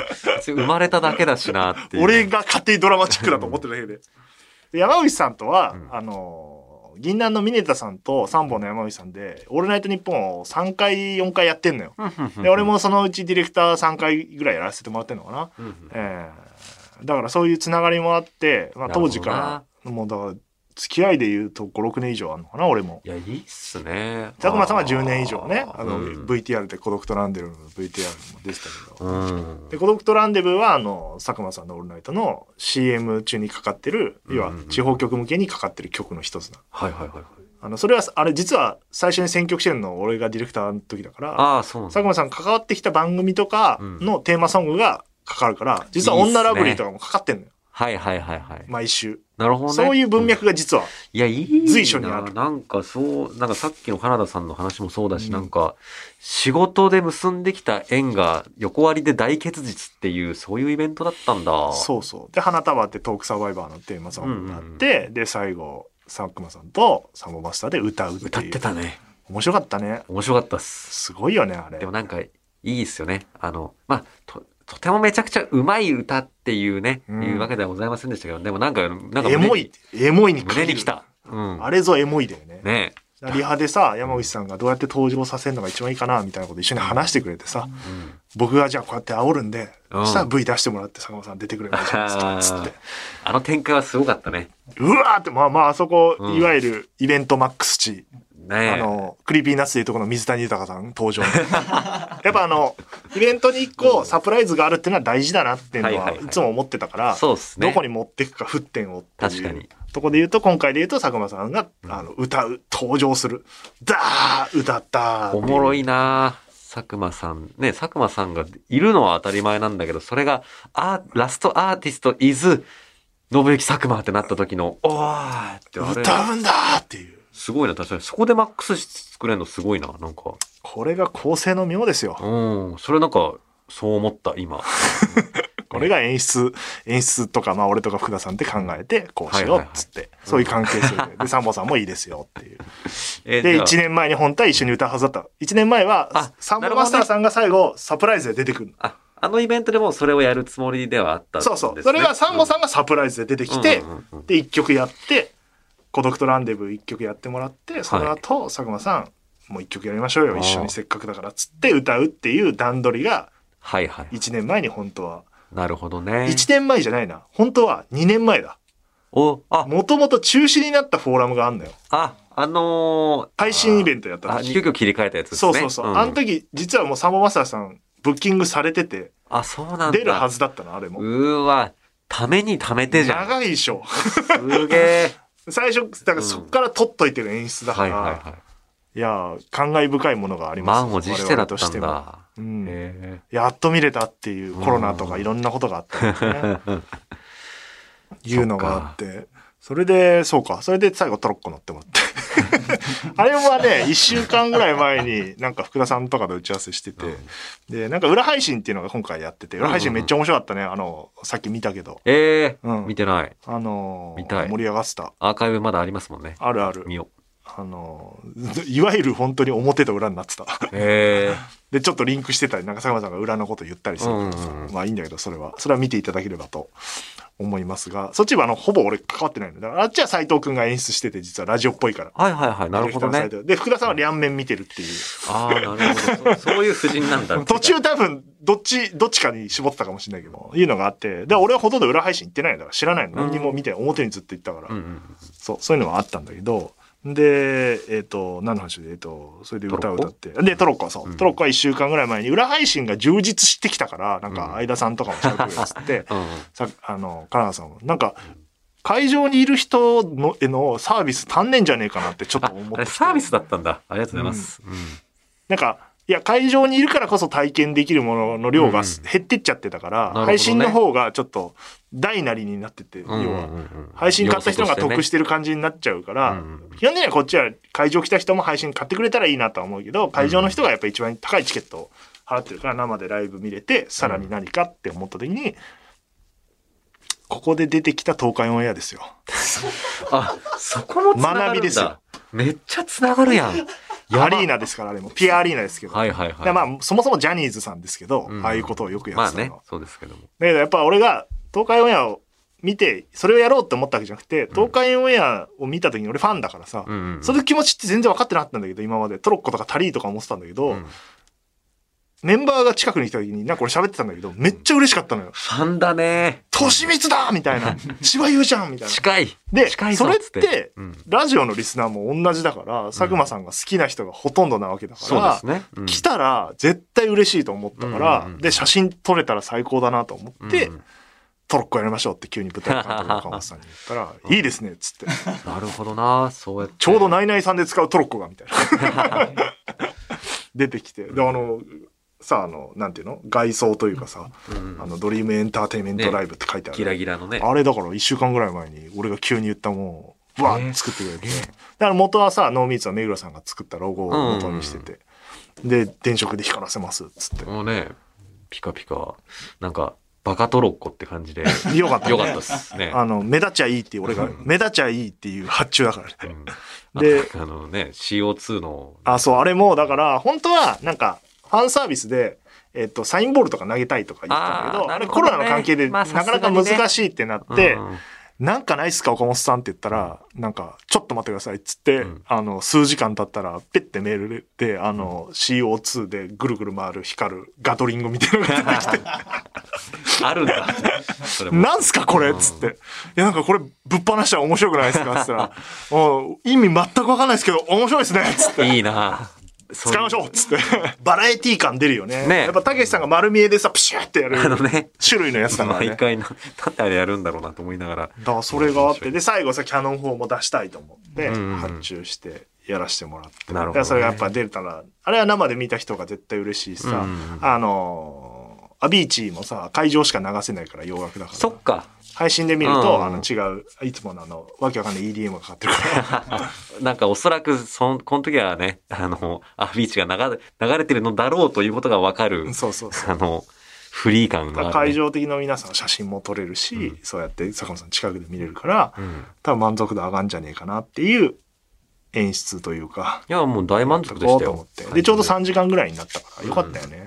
生まれただけだしな。俺が勝手にドラマチックだと思ってるだけで。で山口さんとは、うんあのー銀杏の峰田さんと三本の山口さんで、オールナイトニッポンを3回、4回やってんのよ。で、俺もそのうちディレクター3回ぐらいやらせてもらってんのかな。ええだからそういうつながりもあって、まあ、当時から、もうだから、付き合いで言うと5、6年以上あるのかな、俺も。いや、いいっすね。佐久間さんは10年以上ね、あの、うん VTR で孤独とランデブーの VTR も出てたけど。うん。で、孤独とランデブーは、あの、佐久間さんのオールナイトの CM 中にかかってる、要は地方局向けにかかってる曲の一つな。はいはいはいはい。あの、それは、あれ実は最初に選曲してるの俺がディレクターの時だから、ああ、そうなんだ佐久間さん関わってきた番組とかのテーマソングがかかるから、実は女ラブリーとかもかかってんのよ。はいはいはいはい。毎週。なるほどね。そういう文脈が実は。いや、いいな。随所にあるなんかそう、なんかさっきの花田さんの話もそうだし、うんなんか、仕事で結んできた縁が横割りで大結実っていう、そういうイベントだったんだ。そうそう。で、花束ってトークサバイバーのテーマソングがあって、で、最後、佐久間さんとサンボマスターで歌うっていう。歌ってたね。面白かったね。面白かったっす。すごいよね、あれで。もなんか、いいっすよね。あの、まあ、と、とてもめちゃくちゃうまい歌っていうね、うんいうわけではございませんでしたけど、でもなんか、なんかエモい、エモいに胸に来た。うん。あれぞエモいだよね。ねリハでさ、山口さんがどうやって登場させるのが一番いいかな、みたいなこと一緒に話してくれてさ、うん。僕がじゃあこうやって煽るんで、うんそしたら V 出してもらって坂本さん出てくればいいじゃないですか、つって。あの展開はすごかったね。うわーって、まあまあ、あそこ、うんいわゆるイベントマックス値、ね。あの、クリーピーナッツでいうとこの水谷豊さん登場。やっぱあの、イベントに一個サプライズがあるっていうのは大事だなっていうのはい。つも思ってたから、そうっすね。どこに持っていくか沸点をっていう確かに。とこで言うと今回で言うと佐久間さんが、あの歌う登場する。ダー歌ったいおもろいな佐久間さん。ね、佐久間さんがいるのは当たり前なんだけど、それが、あ、ラストアーティスト is、信行佐久間ってなった時の、おーって歌うんだーっていうすごいな、確かに。そこでマックス作れるのすごいな、なんか。これが構成の妙ですよ。うん、それなんか、そう思った、今。これが演出演出とかまあ俺とか福田さんって考えてこうしようっつって、そういう関係性で。でサンボさんもいいですよっていう。でえじゃあ。1年前に本当は一緒に歌うはずだった。1年前はあサンボマスターさんが最後サプライズで出てくるあ、あのイベントでもそれをやるつもりではあったね。そうそう。それがサンボさんがサプライズで出てきて、で1曲やって「孤独とランデブー」1曲やってもらってその後、佐久間さんもう1曲やりましょうよ一緒にせっかくだからっつって歌うっていう段取りがはいはい。1年前に本当はなるほどね。1年前じゃないな本当は2年前だお、あ、もともと中止になったフォーラムがあんのよあ、あのー、配信イベントやったあ、時急遽切り替えたやつですね。そうそうそう。んあの時、実はもうサンボマスターさん、ブッキングされてて、あ、そうなんだ。出るはずだったの、あれも。うーわ、ためにためてじゃん。長いでしょ。すげえ。最初、だからそっから撮っといてる演出だから、いはいはいはい。やー、感慨深いものがあります満を持してだったんだ。うんへやっと見れたっていうコロナとかいろんなことがあったね。いうのがあって。それで、そうか。それで最後トロッコ乗ってもらって。あれはね、一週間ぐらい前になんか福田さんとかと打ち合わせしてて、で、なんか裏配信っていうのが今回やってて、裏配信めっちゃ面白かったね。あの、さっき見たけど。ええうん見てない。あのー見たい盛り上がってた。アーカイブまだありますもんね。あるある。見よあのーいわゆる本当に表と裏になってた。え。で、ちょっとリンクしてたり、なんか佐久間さんが裏のこと言ったりするからさ、うんうんうんまあいいんだけど、それは。それは見ていただければと思いますが、そっちはあの、ほぼ俺関わってないの。だからあっちは斎藤くんが演出してて、実はラジオっぽいから。はいはいはい。なるほどねで、福田さんは両面見てるっていう。ああ、なるほど。そ そういう布陣なんだ。途中多分、どっち、どっちかに絞ってたかもしれないけど、いうのがあって、で、俺はほとんど裏配信行ってないんだから知らないの。何にも見て、表にずっと行ったから、うんうん。そう、そういうのはあったんだけど、で、えっ、と、何の話で、えっ、と、それで歌を歌って。で、トロッコはそう。うんトロッコは一週間ぐらい前に裏配信が充実してきたから、なんか、相田さんとかも喋ってくれっつって、うんうん。さ、あの、カナダさんも、なんか、会場にいる人のへのサービス足んねんじゃねえかなってちょっと思ってサービスだったんだ。ありがとうございます。うん。なんか、いや、会場にいるからこそ体験できるものの量がうん減ってっちゃってたから、ほどね配信の方がちょっと大なりになってて、うん要は。うんうん配信買った人が得してる。る感じになっちゃうから、うん基本的にはこっちは会場来た人も配信買ってくれたらいいなとは思うけど、会場の人がやっぱ一番高いチケットを払ってるから生でライブ見れて、さらに何かって思った時に、ここで出てきた東海オンエアですよ。あ、そこもつながるんだ。学びですよ。めっちゃつながるやん。アリーナですから、あれも。ピアアリーナですけど。はいはいはい。でまあ、そもそもジャニーズさんですけど、うんああいうことをよくやまあってたのは。ね、そうですけども。だけどやっぱ俺が東海オンエアを見て、それをやろうって思ったわけじゃなくて、東海オンエアを見た時に俺ファンだからさ、うん。その気持ちって全然分かってなかったんだけど、今まで。トロッコとかタリーとか思ってたんだけど、うんメンバーが近くに来た時に、なんか俺喋ってたんだけど、めっちゃ嬉しかったのよ。ファンだね。としみつだみたいな。芝優じゃんみたいな。近い。で、近いぞそれってて、うんラジオのリスナーも同じだから、佐久間さんが好きな人がほとんどなわけだからそうん来たら絶対嬉しいと思ったから、うんうんうんで、写真撮れたら最高だなと思って、うんトロッコやりましょうって急に舞台監督の岡本さんに言ったら、いいですねっつって。なるほどな、そうやって。ちょうどナイナイさんで使うトロッコが、みたいな。出てきて。で、あの、さ、あの、なんていうの？外装というかさ、うんあの、ドリームエンターテインメントライブって書いてある。ギラギラのね。あれだから一週間ぐらい前に俺が急に言ったもんを、わえーー作ってくれて。だから元はさ、ノーミーツは目黒さんが作ったロゴを元にしてて。で、電飾で光らせます、つって。もうね、ピカピカ。なんか、バカトロッコって感じで。よかった、ね。よかったですね。あの、目立ちゃいいっていう、俺が、目立ちゃいいっていう発注だからね。うんであのね、CO2 の。あ、そう、あれも、だから、本当は、なんか、ファンサービスで、えっと、サインボールとか投げたいとか言ってたんだけど、あれコロナの関係でまあなかなか難しいってなって、うんなんかないっすか岡本さんって言ったら、なんか、ちょっと待ってくださいっつって、うん。あの、数時間経ったら、ペッてメールで、あの、CO2 でぐるぐる回る光るガトリングみたいなのが出てきて、あるんだ。なんすかこれっつって。いや、なんかこれ、ぶっ放したら面白くないですかっつったら、もう意味全くわかんないですけど、面白いですねっつって。いいな使いましょうっつって。バラエティ感出るよね。ねやっぱ、たけしさんが丸見えでさ、プシューってやるあのね、種類のやつだからね。毎回な、なんであれやるんだろうなと思いながら。だからそれがあって、で、最後さ、キャノン砲も出したいと思って、発注してやらせてもらって。なるほどねそれがやっぱ出たら、あれは生で見た人が絶対嬉しいしさ、あのー、アビーチもさ、会場しか流せないから洋楽だから。そっか。配信で見ると、うんあの違う、いつものあの、わけわかんない EDM がかかってるから。なんかおそらく、そん、この時はね、あの、アビーチが流れ、流れてるのだろうということがわかる、そうそうそう。あの、フリー感がある、ね。会場的な皆さん写真も撮れるし、そうやって坂本さん近くで見れるから、うん。多分満足度上がんじゃねえかなっていう演出というか、いや、もう大満足でしたよ。で、ちょうど3時間ぐらいになったから、よかったよね。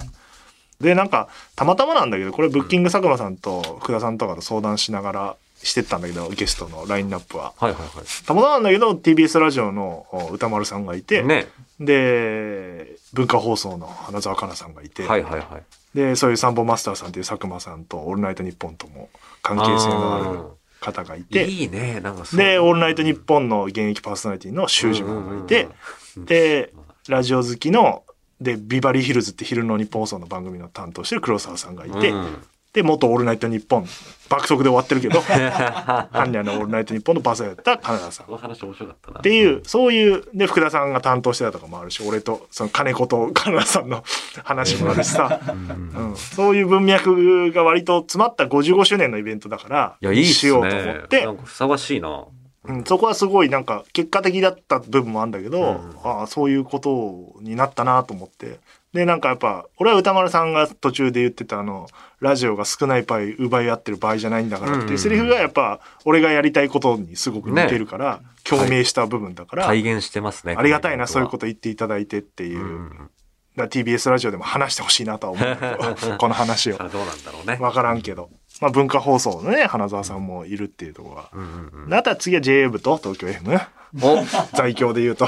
で、なんか、たまたまなんだけど、これブッキング佐久間さんと福田さんとかと相談しながらしてったんだけど、ゲストのラインナップは。はいはいはたまたまなんだけど、TBS ラジオのお歌丸さんがいて、い。ね。で、文化放送の花澤香菜さんがいて、はいはいはい。で、そういうサンボマスターさんっていう佐久間さんとオールナイトニッポンとも関係性のある方がいて、いいね。なんかで、オールナイトニッポンの現役パーソナリティの修二君がいて、で、ラジオ好きの、で、ビバリーヒルズって昼の日本放送の番組の担当してる黒沢さんがいて、うんで、元オールナイトニッポン、爆速で終わってるけど、ハンニャのオールナイトニッポンのパーソナリティだった金田さん。この話面白かったな。っていう、そういう、で、福田さんが担当してたとかもあるし、俺と、その金子と金田さんの 話もあるしさ、うん、そういう文脈が割と詰まった55周年のイベントだから、いや、いいっすね。ようと思ってな、んかふさわしいな。うん、そこはすごいなんか結果的だった部分もあるんだけど、うん。ああそういうことになったなと思って。でなんかやっぱ俺は歌丸さんが途中で言ってたあのラジオが少ないパイ奪い合ってる場合じゃないんだからっていうセリフがやっぱ俺がやりたいことにすごく似てるから、共鳴した部分だから、体現してますね。ありがたいなそういうとこと言っていただいてっていう、うんだ TBS ラジオでも話してほしいなとは思う この話を。あどうなんだろうね。分からんけど、まあ、文化放送のね花澤さんもいるっていうところが。うんうんであとは次は JA 部と東京お。在京で言うと。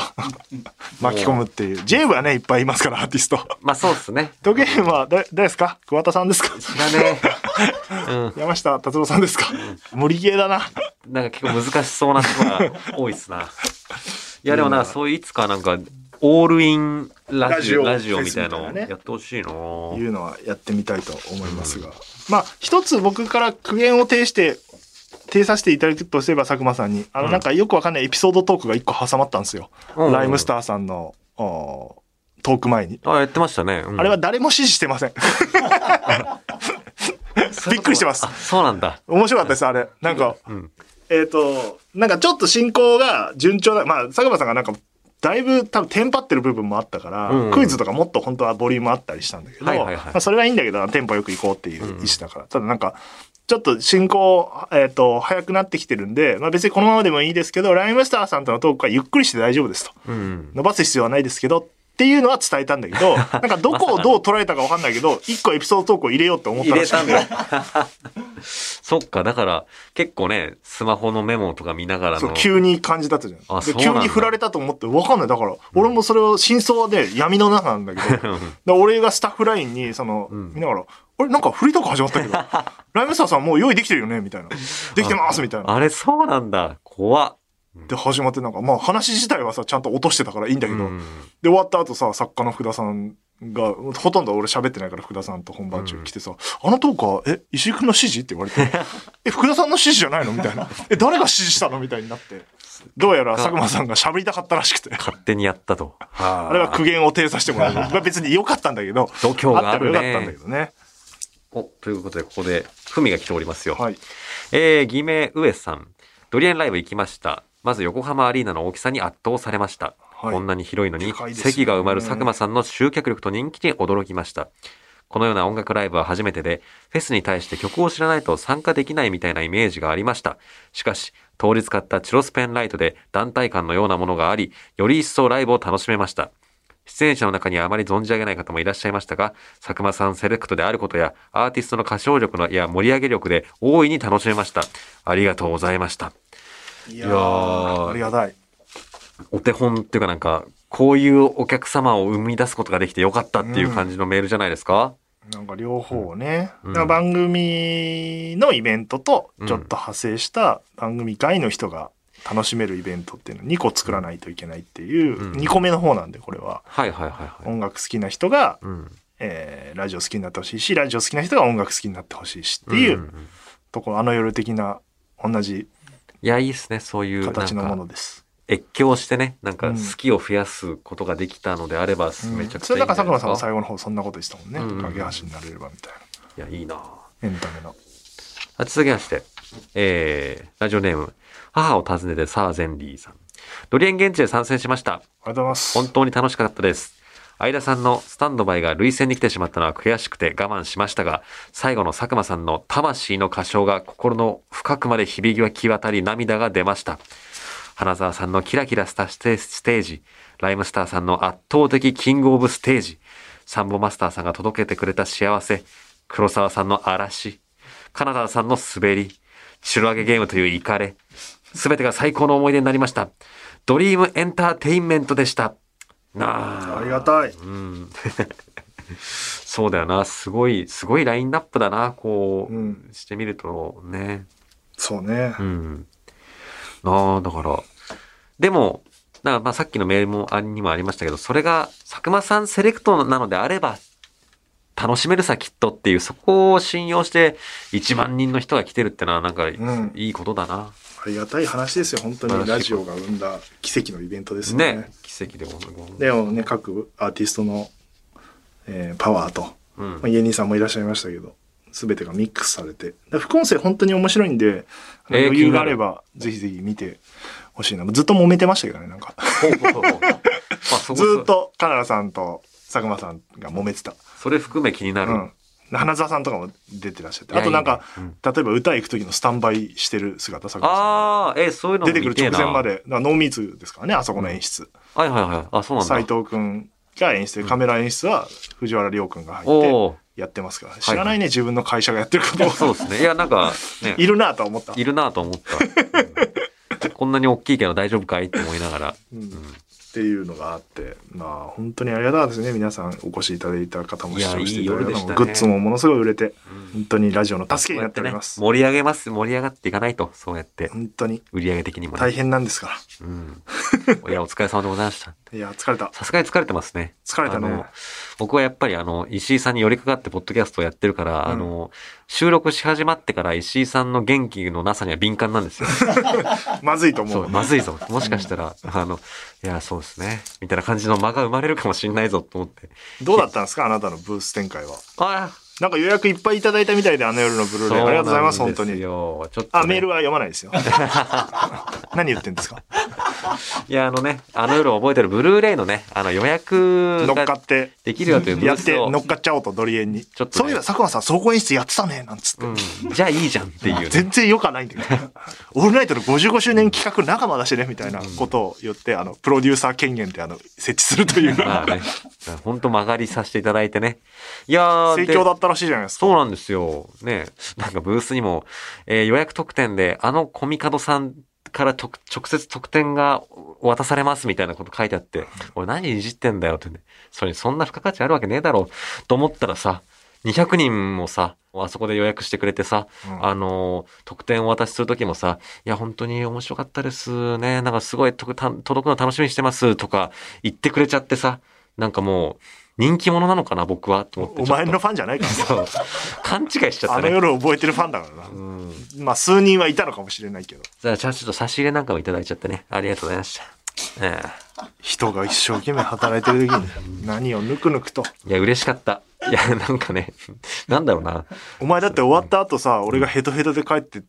巻き込むっていう。JA 部はねいっぱいいますからアーティスト。まあそうっすね。東京 FM は誰誰ですか？桑田さんですか？知らねえ。うん。山下達郎さんですか？無理ゲーだな。なんか結構難しそうな人が多いっすな。いやでもな、そういういつかなんか、オールインラジオ、ララジオみたいなのやってほしいないうのはやってみたいと思いますが、まあ一つ僕から苦言を呈して呈させていただくとすれば佐久間さんにあのなんかよくわかんないエピソードトークが一個挟まったんですよ、うんライムスターさんのおトーク前に、あ、やってましたね。うんあれは誰も支持してません びっくりしてますあ、そうなんだ。面白かったです、あれ。なんか、うん。えっ、と、なんかちょっと進行が順調だ。まあ、佐久間さんがなんか、だいぶ多分テンパってる部分もあったから、うんクイズとかもっと本当はボリュームあったりしたんだけど、はいはいはいまあ、それはいいんだけど、テンポよく行こうっていう意思だから。ただなんか、ちょっと進行、えっ、と、早くなってきてるんで、まあ別にこのままでもいいですけど、ライムスターさんとのトークはゆっくりして大丈夫ですと。うん。伸ばす必要はないですけど、っていうのは伝えたんだけど、なんかどこをどう捉えたかわかんないけど、一個エピソードトークを入れようって思った入らしくてれたんだ。そっか、だから、結構ね、スマホのメモとか見ながらの。急に感じだったじゃん急に振られたと思って分かんないだから、俺もそれを真相はね闇の中なんだけど 俺がスタッフラインにその、ん見ながら「あれなんかフリートーク始まったけどライムスターさんもう用意できてるよね」みたいな「できてます」みたいな。あれ、そうなんだ。怖っ。で始まってなんかまあ話自体はさちゃんと落としてたからいいんだけど、うんで終わった後さ作家の福田さんがほとんど俺喋ってないから福田さんと本番中来てさ「あのトークはえ石井君の指示?」って言われて「え福田さんの指示じゃないの?」みたいな「え誰が指示したの?」みたいになってどうやら佐久間さんが喋りたかったらしくて。勝手にやったと。あ あれは苦言を呈させてもらう。まあ別に良かったんだけど。度胸があるねったんだけどね。お、ということで、ここで、ふみが来ておりますよ。はい。えー、偽名上さん。ドリアンライブ行きました。まず横浜アリーナの大きさに圧倒されました。はいこんなに広いのにね席が埋まる佐久間さんの集客力と人気に驚きました。このような音楽ライブは初めてで、フェスに対して曲を知らないと参加できないみたいなイメージがありました。しかし、通り使ったチュロスペンライトで団体感のようなものがあり、より一層ライブを楽しめました。出演者の中にはあまり存じ上げない方もいらっしゃいましたが、佐久間さんセレクトであることや、アーティストの歌唱力のや盛り上げ力で大いに楽しめました。ありがとうございました。いやーありがたい。お手本っていうかなんか、こういうお客様を生み出すことができてよかったっていう感じのメールじゃないですか、なんか両方ね。うん番組のイベントとちょっと派生した番組外の人が楽しめるイベントっていうのを2個作らないといけないっていううん2個目の方なんでこれは。はいはいはいはい。音楽好きな人が、うん。えーラジオ好きになってほしいし、ラジオ好きな人が音楽好きになってほしいしっていうんんんところ、あの夜的な同じいや、いいっすね。そういう、なん形のもか、のです。越境してね、なんかうん好きを増やすことができたのであれば、うんめちゃくちそれゃいいんじゃないですか。だから佐久間さんは最後の方そんなこと言ってたもんね。うんうん架け橋になれればみたいな。いや、いいなエンタメの。あ続きまして、えー、ラジオネーム、母を訪ねてサーゼンリーさん。ドリエン現地で参戦しました。ありがとうございます。本当に楽しかったです。相田さんのスタンドバイが累戦に来てしまったのは悔しくて我慢しましたが、最後の佐久間さんの魂の歌唱が心の深くまで響き渡り涙が出ました。花澤さんのキラキラしたステステージ、ライムスターさんの圧倒的キングオブステージ、サンボマスターさんが届けてくれた幸せ、黒沢さんの嵐、金沢さんの滑り、白揚げゲームというイカレ、すべてが最高の思い出になりました。ドリームエンターテインメントでした。なあ。ありがたい。うん。そうだよな。すごい、すごいラインナップだな。こう、うんしてみるとね。そうねう。ん。ああ、だから、でも、だからまあさっきのメールもあにもありましたけど、それが佐久間さんセレクトなのであれば、楽しめるさきっとっていう、そこを信用して1万人の人が来てるってのはなんかんいいことだな。ありがたい話ですよ。本当にラジオが生んだ奇跡のイベントですね。ね。奇跡でも。でもね、各アーティストの、えーパワーと、うんまあ、芸人さんもいらっしゃいましたけど、すべてがミックスされて。副音声本当に面白いんで、余裕があれば、ぜひぜひ見てほしいな。ずっと揉めてましたけどね、なんか。ずっと、カナダさんと佐久間さんが揉めてた。それ含め気になる。うん。花澤さんとかも出てらっしゃって。あとなんか、いいね例えば歌行く時のスタンバイしてる姿、さん。ああ、え、そういうの出てくる直前ま。で、ノーミーツですからね、あそこの演出。はいはいはい。あ、そうなんだ。斉藤くんが演出で、カメラ演出は藤原亮くんが入って。やってますから、知らないね、自分の会社がやってることを。そうですね。いや、なんか、ね、いるなとは思った。いるなと思った。うんこんなに大きいけど大丈夫かいって思いながら。うんっていうのがあって、まあ本当にありがたかったですね。皆さんお越しいただいた方も視聴していただいたのも、グッズもものすごい売れて、うん本当にラジオの助けになっております。ね盛り上げます。盛り上がっていかないと、そうやって。本当に売り上げ的にもね。大変なんですかうん。いや、お疲れ様でございました。ら。いや、疲れた。さすがに疲れてますね。疲れたね。僕はやっぱりあの、石井さんに寄りかかってポッドキャストをやってるから、うんあの、収録し始まってから石井さんの元気のなさには敏感なんですよ。まずいと思。う、まずいぞ。もしかしたら、あの、いや、そうですね。みたいな感じの間が生まれるかもしれないぞと思って。どうだったんですか？あなたのブース展開は。あなんか予約いっぱいいただいたみたいで、あの夜のブルーレイ。ありがとうございます、本当に。ちょっと、ね、あ、メールは読まないですよ。何言ってんですか？いや、あのね、あの夜覚えてるブルーレイのね、あの予約乗っかがって。できるよというブやって。乗っかっちゃおうとドリエンに。ちょっとねそういえば佐久間さん総合演出やってたねなんつって、うん、じゃあいいじゃんっていう、ね。全然よくはないんだけどオールナイトの55周年企画仲間だしねみたいなことを言ってあのプロデューサー権限ってあの設置するというまあね、本当曲がりさせていただいてね。いやー、盛で況だったらしいじゃないですかそうなんですよ。ね、なんかブースにも、えー予約特典で、あのコミカドさんからと直接特典が渡されますみたいなこと書いてあって、俺何いじってんだよってね。それにそんな付加価値あるわけねえだろうと思ったらさ、200人もさ、あそこで予約してくれてさ、うんあのー特典をお渡しするときもさ、いや、本当に面白かったですね。なんかすごいとた届くの楽しみにしてますとか言ってくれちゃってさ、なんかもう、人気者なのかな、僕はと思って。お前のファンじゃないから 勘違いしちゃったね。あの夜覚えてるファンだからな、うん。まあ数人はいたのかもしれないけどじゃあ、ちょっと差し入れなんかもいただいちゃってね。ありがとうございました。え人が一生懸命働いてる時に何をぬくぬくとえいや、嬉しかった。いや、なんかね、なんだろうな。お前だって終わった後さ俺がヘトヘトで帰って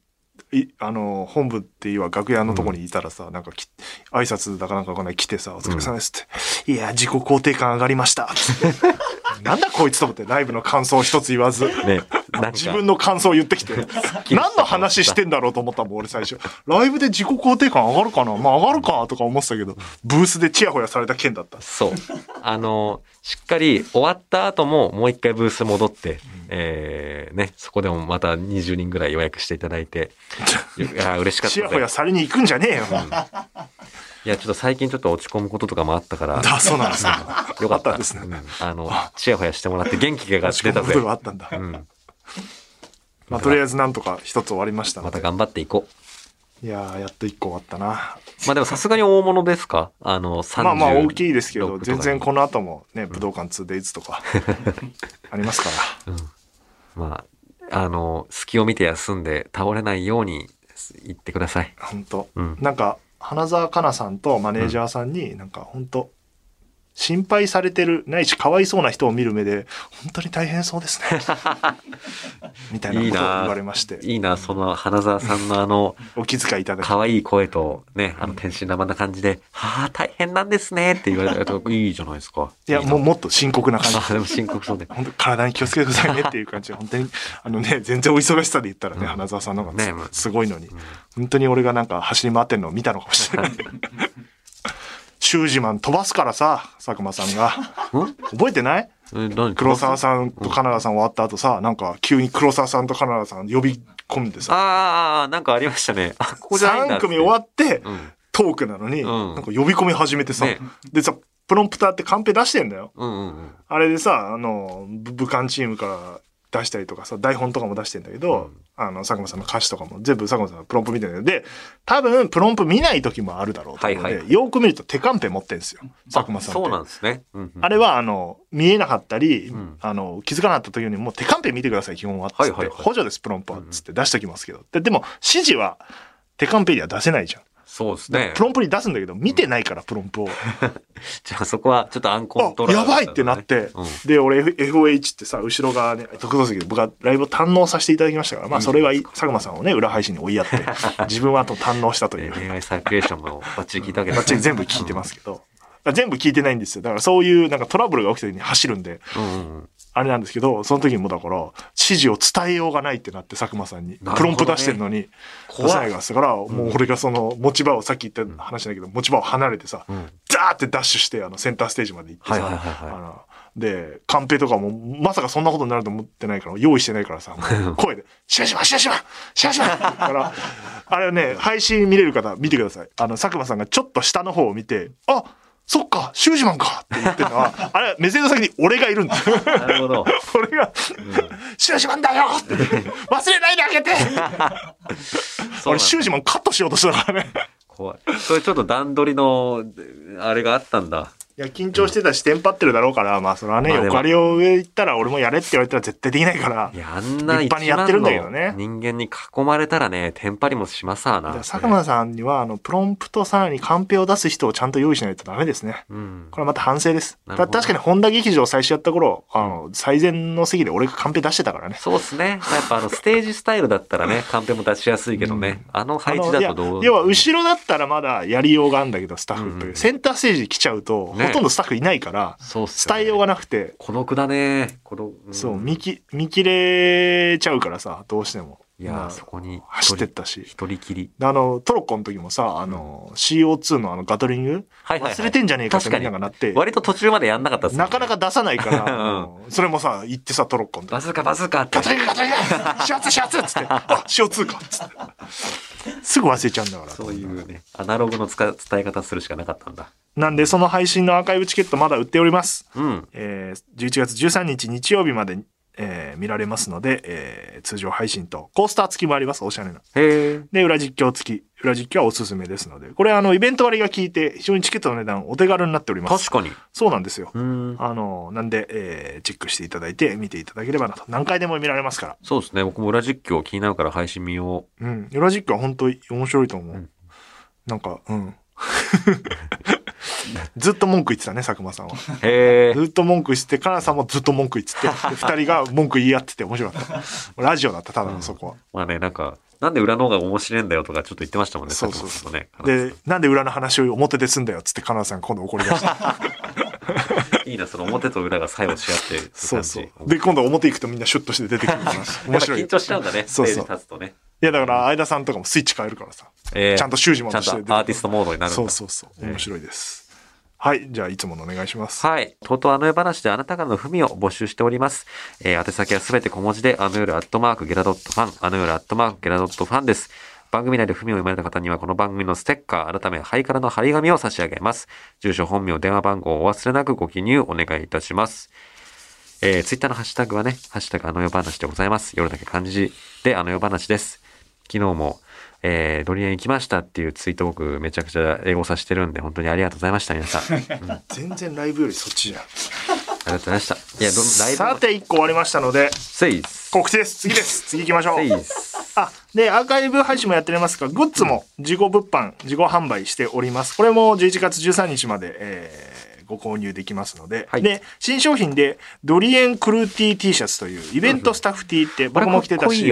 いあの本部っていうわ楽屋のとこにいたらさ、なんかき挨拶だかなんかわかんない来てさ「お疲れ様です」って「いや自己肯定感上がりました」なんだこいつと思ってライブの感想一つ言わず。ね。自分の感想を言ってきて。何の話してんだろうと思ったもん俺最初。ライブで自己肯定感上がるかな？まあ上がるかとか思ってたけどブースでチヤホヤされた件だった。そう。あの、しっかり終わった後ももう一回ブース戻って、えー、ね、そこでもまた20人ぐらい予約していただいて、いや、嬉しかったぜ。チヤホヤされに行くんじゃねえよいや、ちょっと最近ちょっと落ち込むこととかもあったから、あそうなんですか よかった。ですね。うん。あの、チヤホヤしてもらって元気が出たぜ。落ち込むこと。があったんだ、うん。まあ、とりあえずなんとか一つ終わりましたまた頑張っていこいやーやっと一個終わったな。う。まあでもさすがに大物ですか？あの、30まあまあ大きいですけど6とか全然この後もね武道館 2days とか。ありますから。まあ、あの、隙を見て休んで倒れないように言ってください。本当、うん。なんか花澤香菜さんとマネージャーさんになんか本当心配されてるないしかわいそうな人を見る目で本当に大変そうですね。みたいなことを言われまして。いいな、その花澤さんのあの、お気遣いいただき。可愛い声とね、あの天真爛漫な感じで、はあ、大変なんですねって言われたら、いいじゃないですか。いやもうもっと深刻な感じ。あ、でも深刻そうで。本当体に気をつけてくださいねっていう感じで本当にあのね全然お忙しさで言ったらね、花澤さんの方がねすごいのに、本当に俺がなんか走り回ってんのを見たのかもしれないシュージマン飛ばすからさ佐久間さんが。ん？覚えてない？黒沢さんとカナダさん終わった後さなんか急に黒沢さんとカナダさん呼び込んでさ。ああ、なんかありましたね。あ、ここじゃないんだ3組終わってうん。トークなのに、ん。なんか呼び込み始めてさ、ね。でさプロンプターってカンペ出してんだよ。うんうんうん。あれでさあのぶ武漢チームから出したりとかさ台本とかも出してんだけど、あの、佐久間さんの歌詞とかも全部佐久間さんのプロンプ見てるんで、多分プロンプ見ない時もあるだろうと思うので、はいはいよく見ると手カンペ持ってんですよ。佐久間さんって。そうなんですね。うんうんあれは、あの、見えなかったり、んあの、気づかなかった時に、もう手カンペ見てください、基本は。つって、はいはいはい補助です、プロンプは。つって出しときますけど。ででも、指示は手カンペには出せないじゃん。そうですねプ。ロンプに出すんだけど、見てないから、プロンプを。じゃあそこはちょっとアンコントロール、あやばいってなって、うんで、俺、FOH ってさ、後ろ側ね、特等席で僕はライブを堪能させていただきましたから、まあ、それは佐久間さんをね、裏配信に追いやって、自分はあと堪能したという。恋愛サーキュレーションもバッチリ聞いたわけですバッチリ全部聞いてますけど。全部聞いてないんですよ。だからそういうなんかトラブルが起きた時に走るんで、うんうんうん。あれなんですけど、その時にもだから、指示を伝えようがないってなって、佐久間さんに。プロンプ出してるのに、出いからだから、もう俺がその持ち場を、さっき言った話だけど、持ち場を離れてさ、ん。ザーってダッシュして、あの、センターステージまで行ってさ、はいはいはいはい。あので、カンペとかも、まさかそんなことになると思ってないから、用意してないからさ、声で、シュワシュワシュワシュワシュワシュワって言うから、あれはね、配信見れる方、見てください。あの、佐久間さんがちょっと下の方を見て、あそっか、シュージマンかって言ってるのは、あれ、目線の先に俺がいるんだ。なるほど。俺が、シュージマンだよって忘れないであげて俺、シュージマンカットしようとしたからね。怖い。それちょっと段取りの、あれがあったんだ。いや、緊張してたし、テンパってるだろうから、まあ、それはね、まあでも横割りを上行ったら、俺もやれって言われたら絶対できないから。いや、あんな立派にやってるんだけどね人間に囲まれたらね、テンパりもしますわな。だから佐久間さんには、あの、プロンプとさらにカンペを出す人をちゃんと用意しないとダメですね。うん。これはまた反省です。なるほどた確かに本田劇場最初やった頃、あの、最前の席で俺がカンペ出してたからね。そうっすね。やっぱあの、ステージスタイルだったらね、カンペも出しやすいけどね。あの配置だとどう要は後ろだったらまだやりようがあるんだけど、スタッフという。うんセンターステージに来ちゃうと、ねほとんどスタッフいないから、ね伝えようがなくて、孤独だね。孤独。んそう、見き、見切れちゃうからさ、どうしても。いやそこに走ってったし。一人きり。あの、トロッコの時もさ、あの、CO2 のあのガトリング、はいはいはい忘れてんじゃねえかってみんながなって、割と途中までやんなかったっすねなかなか出さないから、それもさ、言ってさ、トロッコの時バズーカバズーカってガ。トリングガトリング始発始発っつって、あ、CO2 かっつって。すぐ忘れちゃうんだから。そういうね、アナログの使伝え方するしかなかったんだ。なんで、その配信のアーカイブチケットまだ売っております。うん。えー、11月13日日曜日まで、えー見られますので、えー通常配信と、コースター付きもあります、おしゃれな。へえ。で、裏実況付き。裏実況はおすすめですので。これ、あの、イベント割が効いて、非常にチケットの値段お手軽になっております。確かに。そうなんですよ。うん。あの、なんで、えーチェックしていただいて、見ていただければなと。何回でも見られますから。そうですね。僕も裏実況気になるから配信見ようん。裏実況は本当に面白いと思う。うんなんか、うん。ずっと文句言ってたね、佐久間さんは。う。へえ。ずっと文句言ってて、カナさんもずっと文句言ってて、で二人が文句言い合ってて面白かった。ラジオだった、ただのそこは。まあね、なんか、なんで裏の方が面白いんだよとかちょっと言ってましたもんね。そうそうそうね。で、なんで裏の話を表ですんだよっつって、カナさんが今度怒り出した。いいな、その表と裏が作用し合って。そうそう。で、今度表行くとみんなシュッとして出てくるか 面白い。緊張しちゃうんだね。そうそう立つとね。いや、だから、相田さんとかもスイッチ変えるからさ。えーちゃんと習字もちゃんとしてアーティストモードになるんだ。そうそうそう。面白いです。はい。じゃあ、いつものお願いします。はい。とうとうあの夜話であなたからの文を募集しております。えー、宛先はすべて小文字で、あの夜アットマークゲラドットファン、あの夜アットマークゲラドットファンです。番組内で文を読まれた方には、この番組のステッカー、改め、ハイカラの張り紙を差し上げます。住所、本名、電話番号をお忘れなくご記入お願いいたします。えー、ツイッターのハッシュタグはね、ハッシュタグあの夜話でございます。夜だけ漢字であの夜話です。昨日も、えー、ドリアン行きましたっていうツイート僕めちゃくちゃ英語させてるんで、本当にありがとうございました、皆さん。うん、全然ライブよりそっちじゃん。ございました。いや、どライブさて、1個終わりましたので、せいっす。告知です。次です。次行きましょうせ。いっす。あ、で、アーカイブ配信もやっておりますが、グッズも自己物販、自己販売しております。これも11月13日まで、えーご購入できますので、はいで、新商品で、ドリエンクルーティー T シャツというイベントスタッフ T って僕も着てたし。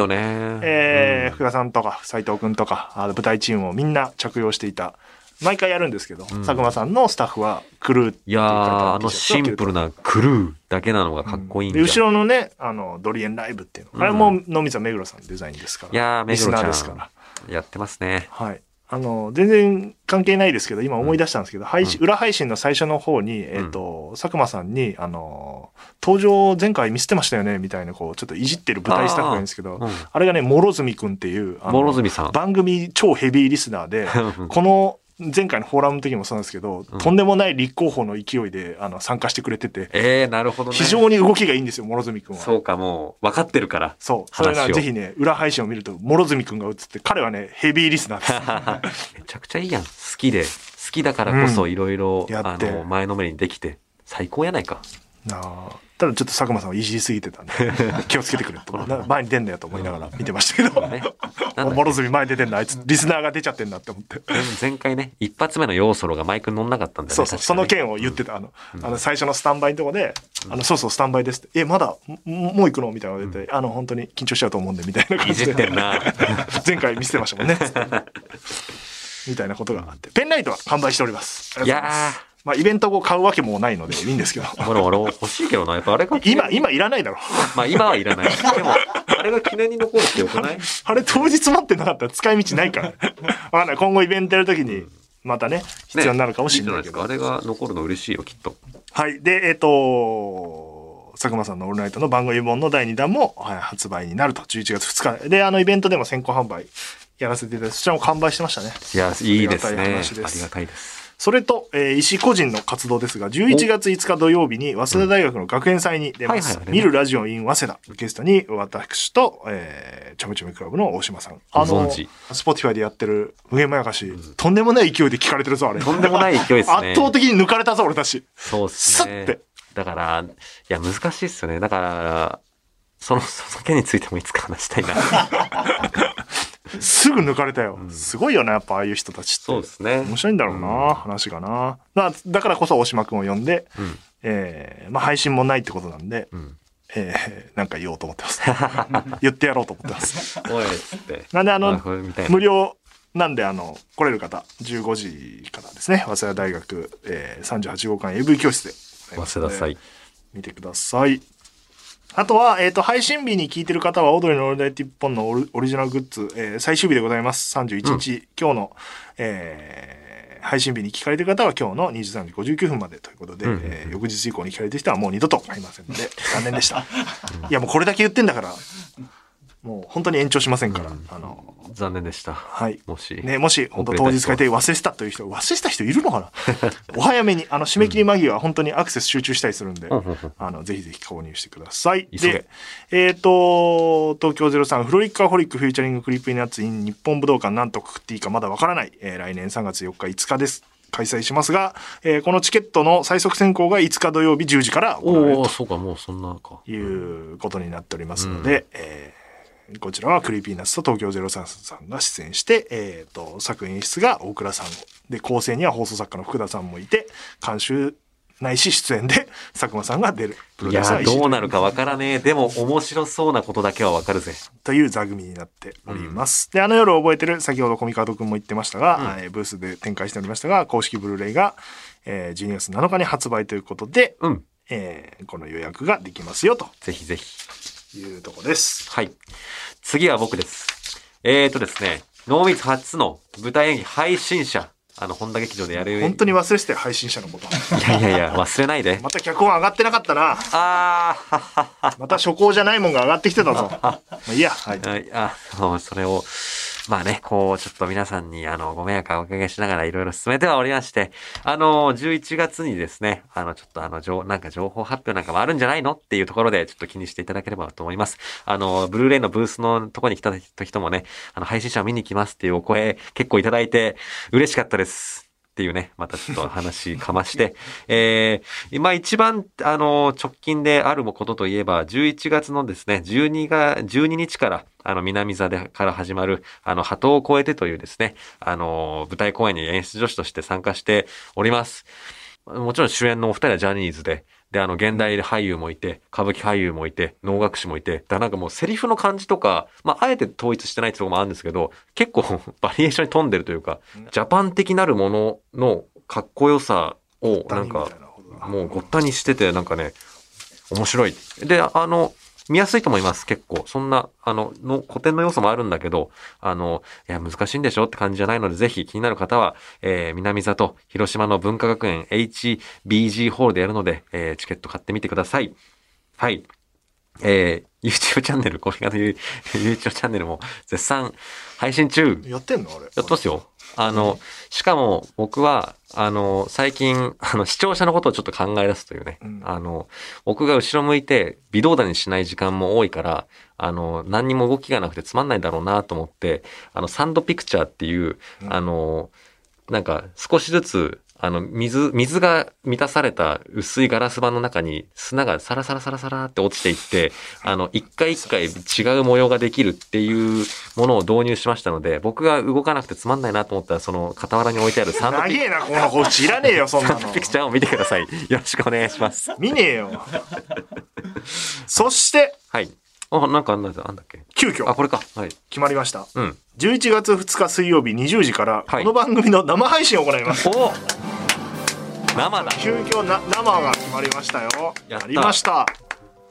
えー福田さんとか斉藤くんとか、あの舞台チームもみんな着用していた。毎回やるんですけど、佐久間さんのスタッフはクルーっていやー、あのシンプルなクルーだけなのがかっこいいんだ。で後ろのね、あの、ドリエンライブっていうの。あれも野水目黒さんデザインですから。いやー、目黒ちゃナーですから。ん。やってますね。はい。あの、全然関係ないですけど、今思い出したんですけど、配信、裏配信の最初の方に、えっ、と、佐久間さんに、あの、登場前回見せてましたよね、みたいな、こう、ちょっといじってる舞台スタッフがいるんですけど、あ,、れがね、諸角くんっていう、あの諸角さん。番組超ヘビーリスナーで、この、前回のフォーラムの時もそうなんですけど、とんでもない立候補の勢いであの参加してくれてて、ええなるほどね。非常に動きがいいんですよ、諸角君は。そうか、もう、分かってるから。そう。それな話をぜひね、裏配信を見ると、諸角君が映って、彼はね、ヘビーリスナーです。めちゃくちゃいいやん。好きで。好きだからこそいろいろ、やってあの、前のめりにできて、最高やないか。なあただちょっと佐久間さんはいじりすぎてたんで、気をつけてくれと。な前に出んだよと思いながら見てましたけど、ね。諸角前に出てんだ、あいつ、リスナーが出ちゃってんだって思って。け前回ね、一発目のヨーソロがマイクに乗んなかったんだよね。そうそう、その件を言ってた、あの、あの、最初のスタンバイのとこで、あの、そうそう、スタンバイですって、え、まだ、ももう行くの？みたいなのが出て、あの、本当に緊張しちゃうと思うんで、みたいな感いじじで。ってんな。前回見せてましたもんね。みたいなことがあって。ペンライトは完売しております。いやまあ、イベント後買うわけもないので いいんですけど。俺、俺欲しいけどな。やっぱあれが、今、今いらないだろ。まあ今はいらない。でも、あれが記念に残るってよくない？あれ当日持ってなかったら使い道ないから。わかんない。今後イベントやるときに、またね、必要になるかもしれないけど。いいい。あれが残るの嬉しいよ、きっと。はい。で、えっ、と、佐久間さんのオールナイトの番組本の第2弾も、はい、発売になると、11月2日。で、あのイベントでも先行販売やらせていただいて、そちらも完売してましたね。いや、いいですね。ありがたいです。それと、えー石井個人の活動ですが、11月5日土曜日に、早稲田大学の学園祭に出ます。見るラジオ in 早稲田。ゲストに、私と、えー、ちょめちょめクラブの大島さん。あのスポティファイでやってる無限まやかし、とんでもない勢いで聞かれてるぞ、あれ。とんでもない勢いですね。圧倒的に抜かれたぞ、俺たち。そうっすねスッて。だから、いや、難しいっすよね。だから、その、その件についてもいつか話したいな。すぐ抜かれたよ。すごいよな、やっぱああいう人たちって。そうですね。面白いんだろうな、話がな。だだからこそ大島くんを呼んで、うん。えーまあ配信もないってことなんで、うん。えーなんか言おうと思ってます。言ってやろうと思ってます。おい、つって。なんであの無料なんであの来れる方15時からですね早稲田大学、えー、38号館 AV 教室で早稲田祭。見てくださいあとは、えっ、と、配信日に聞いてる方は、オードリーのオールナイト一本のオリオリジナルグッズ、えー最終日でございます。31日、今日の、えー配信日に聞かれてる方は今日の23時59分までということで、うんうんうんえー翌日以降に聞かれてる人はもう二度と買いませんので、残念でした。いや、もうこれだけ言ってんだから、もう本当に延長しませんから、あの、残念でした。はい。もし。ね、もし本当当日買いたい忘れてたという人、忘れてた人いるのかな？お早めに、あの、締め切り間際、本当にアクセス集中したりするんで、うんうんうんあの、ぜひぜひ購入してください。で、えっ、と、東京03フロリッカーホリックフューチャリングクリープインナッツ in 日本武道館なんとくくっていいかまだわからない、えー来年3月4日5日です。開催しますが、えーこのチケットの最速選考が5日土曜日10時から行われるとおおそうか、もうそんなか。いうことになっておりますので、えーこちらはクリーピーナッツと東京03さんが出演して、えー、と作演出が大倉さんで構成には放送作家の福田さんもいて監修ないし出演で 佐久間さんが出るプロいやデューサーは石井どうなるかわからねえ。でも面白そうなことだけはわかるぜ。という座組になっております。で、あの夜を覚えてる、先ほどコミカドくんも言ってましたが、えーブースで展開しておりましたが、公式ブルーレイが、えー12月7日に発売ということで、うん。えーこの予約ができますよとぜひぜひ。いうとこです。はい。次は僕です。えーとですね、濃密初の舞台演技配信者。あの、本田劇場でやる。本当に忘れてたよ、配信者のこと。いやいやいや、忘れないで。また脚本上がってなかったな。あー、はっはっは。また初行じゃないもんが上がってきてたぞ。まあいいや。はい。はいあ、もうそれを、まあね、こう、ちょっと皆さんに、あの、ご迷惑をおかけしながらいろいろ進めてはおりまして、あの、11月にですね、あの、ちょっとあの、情、なんか情報発表なんかもあるんじゃないのっていうところで、ちょっと気にしていただければと思います。あの、ブルーレイのブースのとこに来た人もね、あの、配信者を見に来ますっていうお声結構いただいて、嬉しかったです。っていうね、またちょっと話かまして、えー、今一番、あの、直近であることといえば、11月のですね、12が、12日から、あの、南座でから始まる、あの、鳩を越えてというですね、あの、舞台公演に演出女子として参加しております。もちろん主演のお二人はジャニーズで、で、あの、現代俳優もいて、歌舞伎俳優もいて、能楽師もいて、だなんかもうセリフの感じとか、まあ、あえて統一してないってところもあるんですけど、結構 バリエーションに富んでるというか、ジャパン的なるもののかっこよさを、なんか、もうごったにしてて、なんかね、面白い。で、あの、見やすいと思います、結構。そんな、あの、の古典の要素もあるんだけど、あの、いや、難しいんでしょって感じじゃないので、ぜひ気になる方は、えー、南座と広島の文化学園 HBG ホールでやるので、えー、チケット買ってみてください。はい。えー、YouTube チャンネル、コミカド YouTube チャンネルも絶賛配信中。やってんのあれ。やってますよ。あの、しかも僕は、あの、最近、あの、視聴者のことをちょっと考え出すというね、うん。あの、僕が後ろ向いて微動だにしない時間も多いから、あの、何にも動きがなくてつまんないだろうなと思って、あの、サンドピクチャーっていう、うん。あの、なんか少しずつ、あの、水、水が満たされた薄いガラス板の中に砂がサラサラサラサラって落ちていって、あの、一回一回違う模様ができるっていうものを導入しましたので、僕が動かなくてつまんないなと思ったら、その傍らに置いてあるサンドピ長えな、この子。知らねえよ、そんなサのンドピクチャーを見てください。よろしくお願いします。見ねえよ。そして、はい。あ、なんかあんだっけ？あ、急遽これか。はい。決まりました。うん。11月2日水曜日20時から、はいこの番組の生配信を行います。お生だ。急遽な生が決まりましたよ。やりました。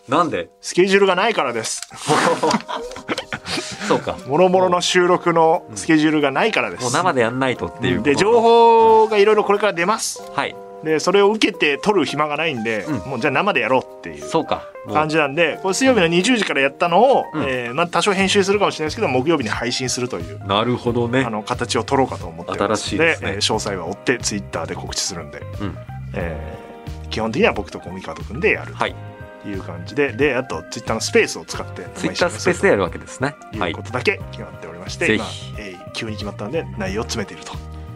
なんで？スケジュールがないからです。そうか。もろもろの収録のスケジュールがないからです。もう生でやんないとっていう。で、情。報がいろいろこれから出ます。はい。で、それを受けて撮る暇がないんで、うんもうじゃあ生でやろうっていうそうか。もう感じなんで、これ水曜日の20時からやったのを、うんえーまあ多少編集するかもしれないですけど、木曜日に配信するという。なるほどねあ。の形を取ろうかと思ってます新しいですねえー詳細は追ってツイッターで告知するんで、うん。えー基本的には僕とコミカド君でやるはい。という感じでであとツイッターのスペースを使ってツイッタースペースでやるわけですね。とはいいうことだけ決まっておりまして、今ぜひ、えー急に決まったので内容を詰めている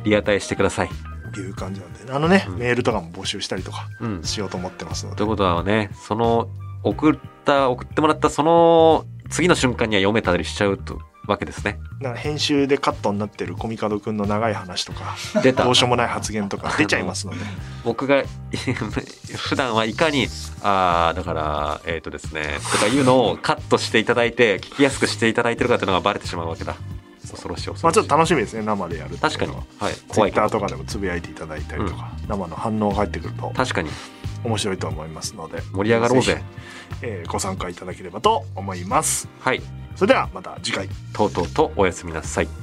リアタイしてください。という感じなんであのね、うんメールとかも募集したりとかうん。しようと思ってますのでということはね、その、送った、送ってもらったその、次の瞬間には読めたりしちゃうと、わけですね。だから編集でカットになってるコミカド君の長い話とか出たどうしようもない発言とか出ちゃいますので僕が 普段はいかに、ああ、だから、えっ、とですね、とかいうのをカットしていただいて、聞きやすくしていただいてるかというのがバレてしまうわけだ。恐ろしい。まあちょっと楽しみですね生でやる確かに。はい。ツイッターとかでもつぶやいていただいたりとか、生の反応が入ってくると確かに。面白いと思いますので盛り上がろうぜえーご参加いただければと思いますはい。それではまた次回とうとうとおやすみなさい。「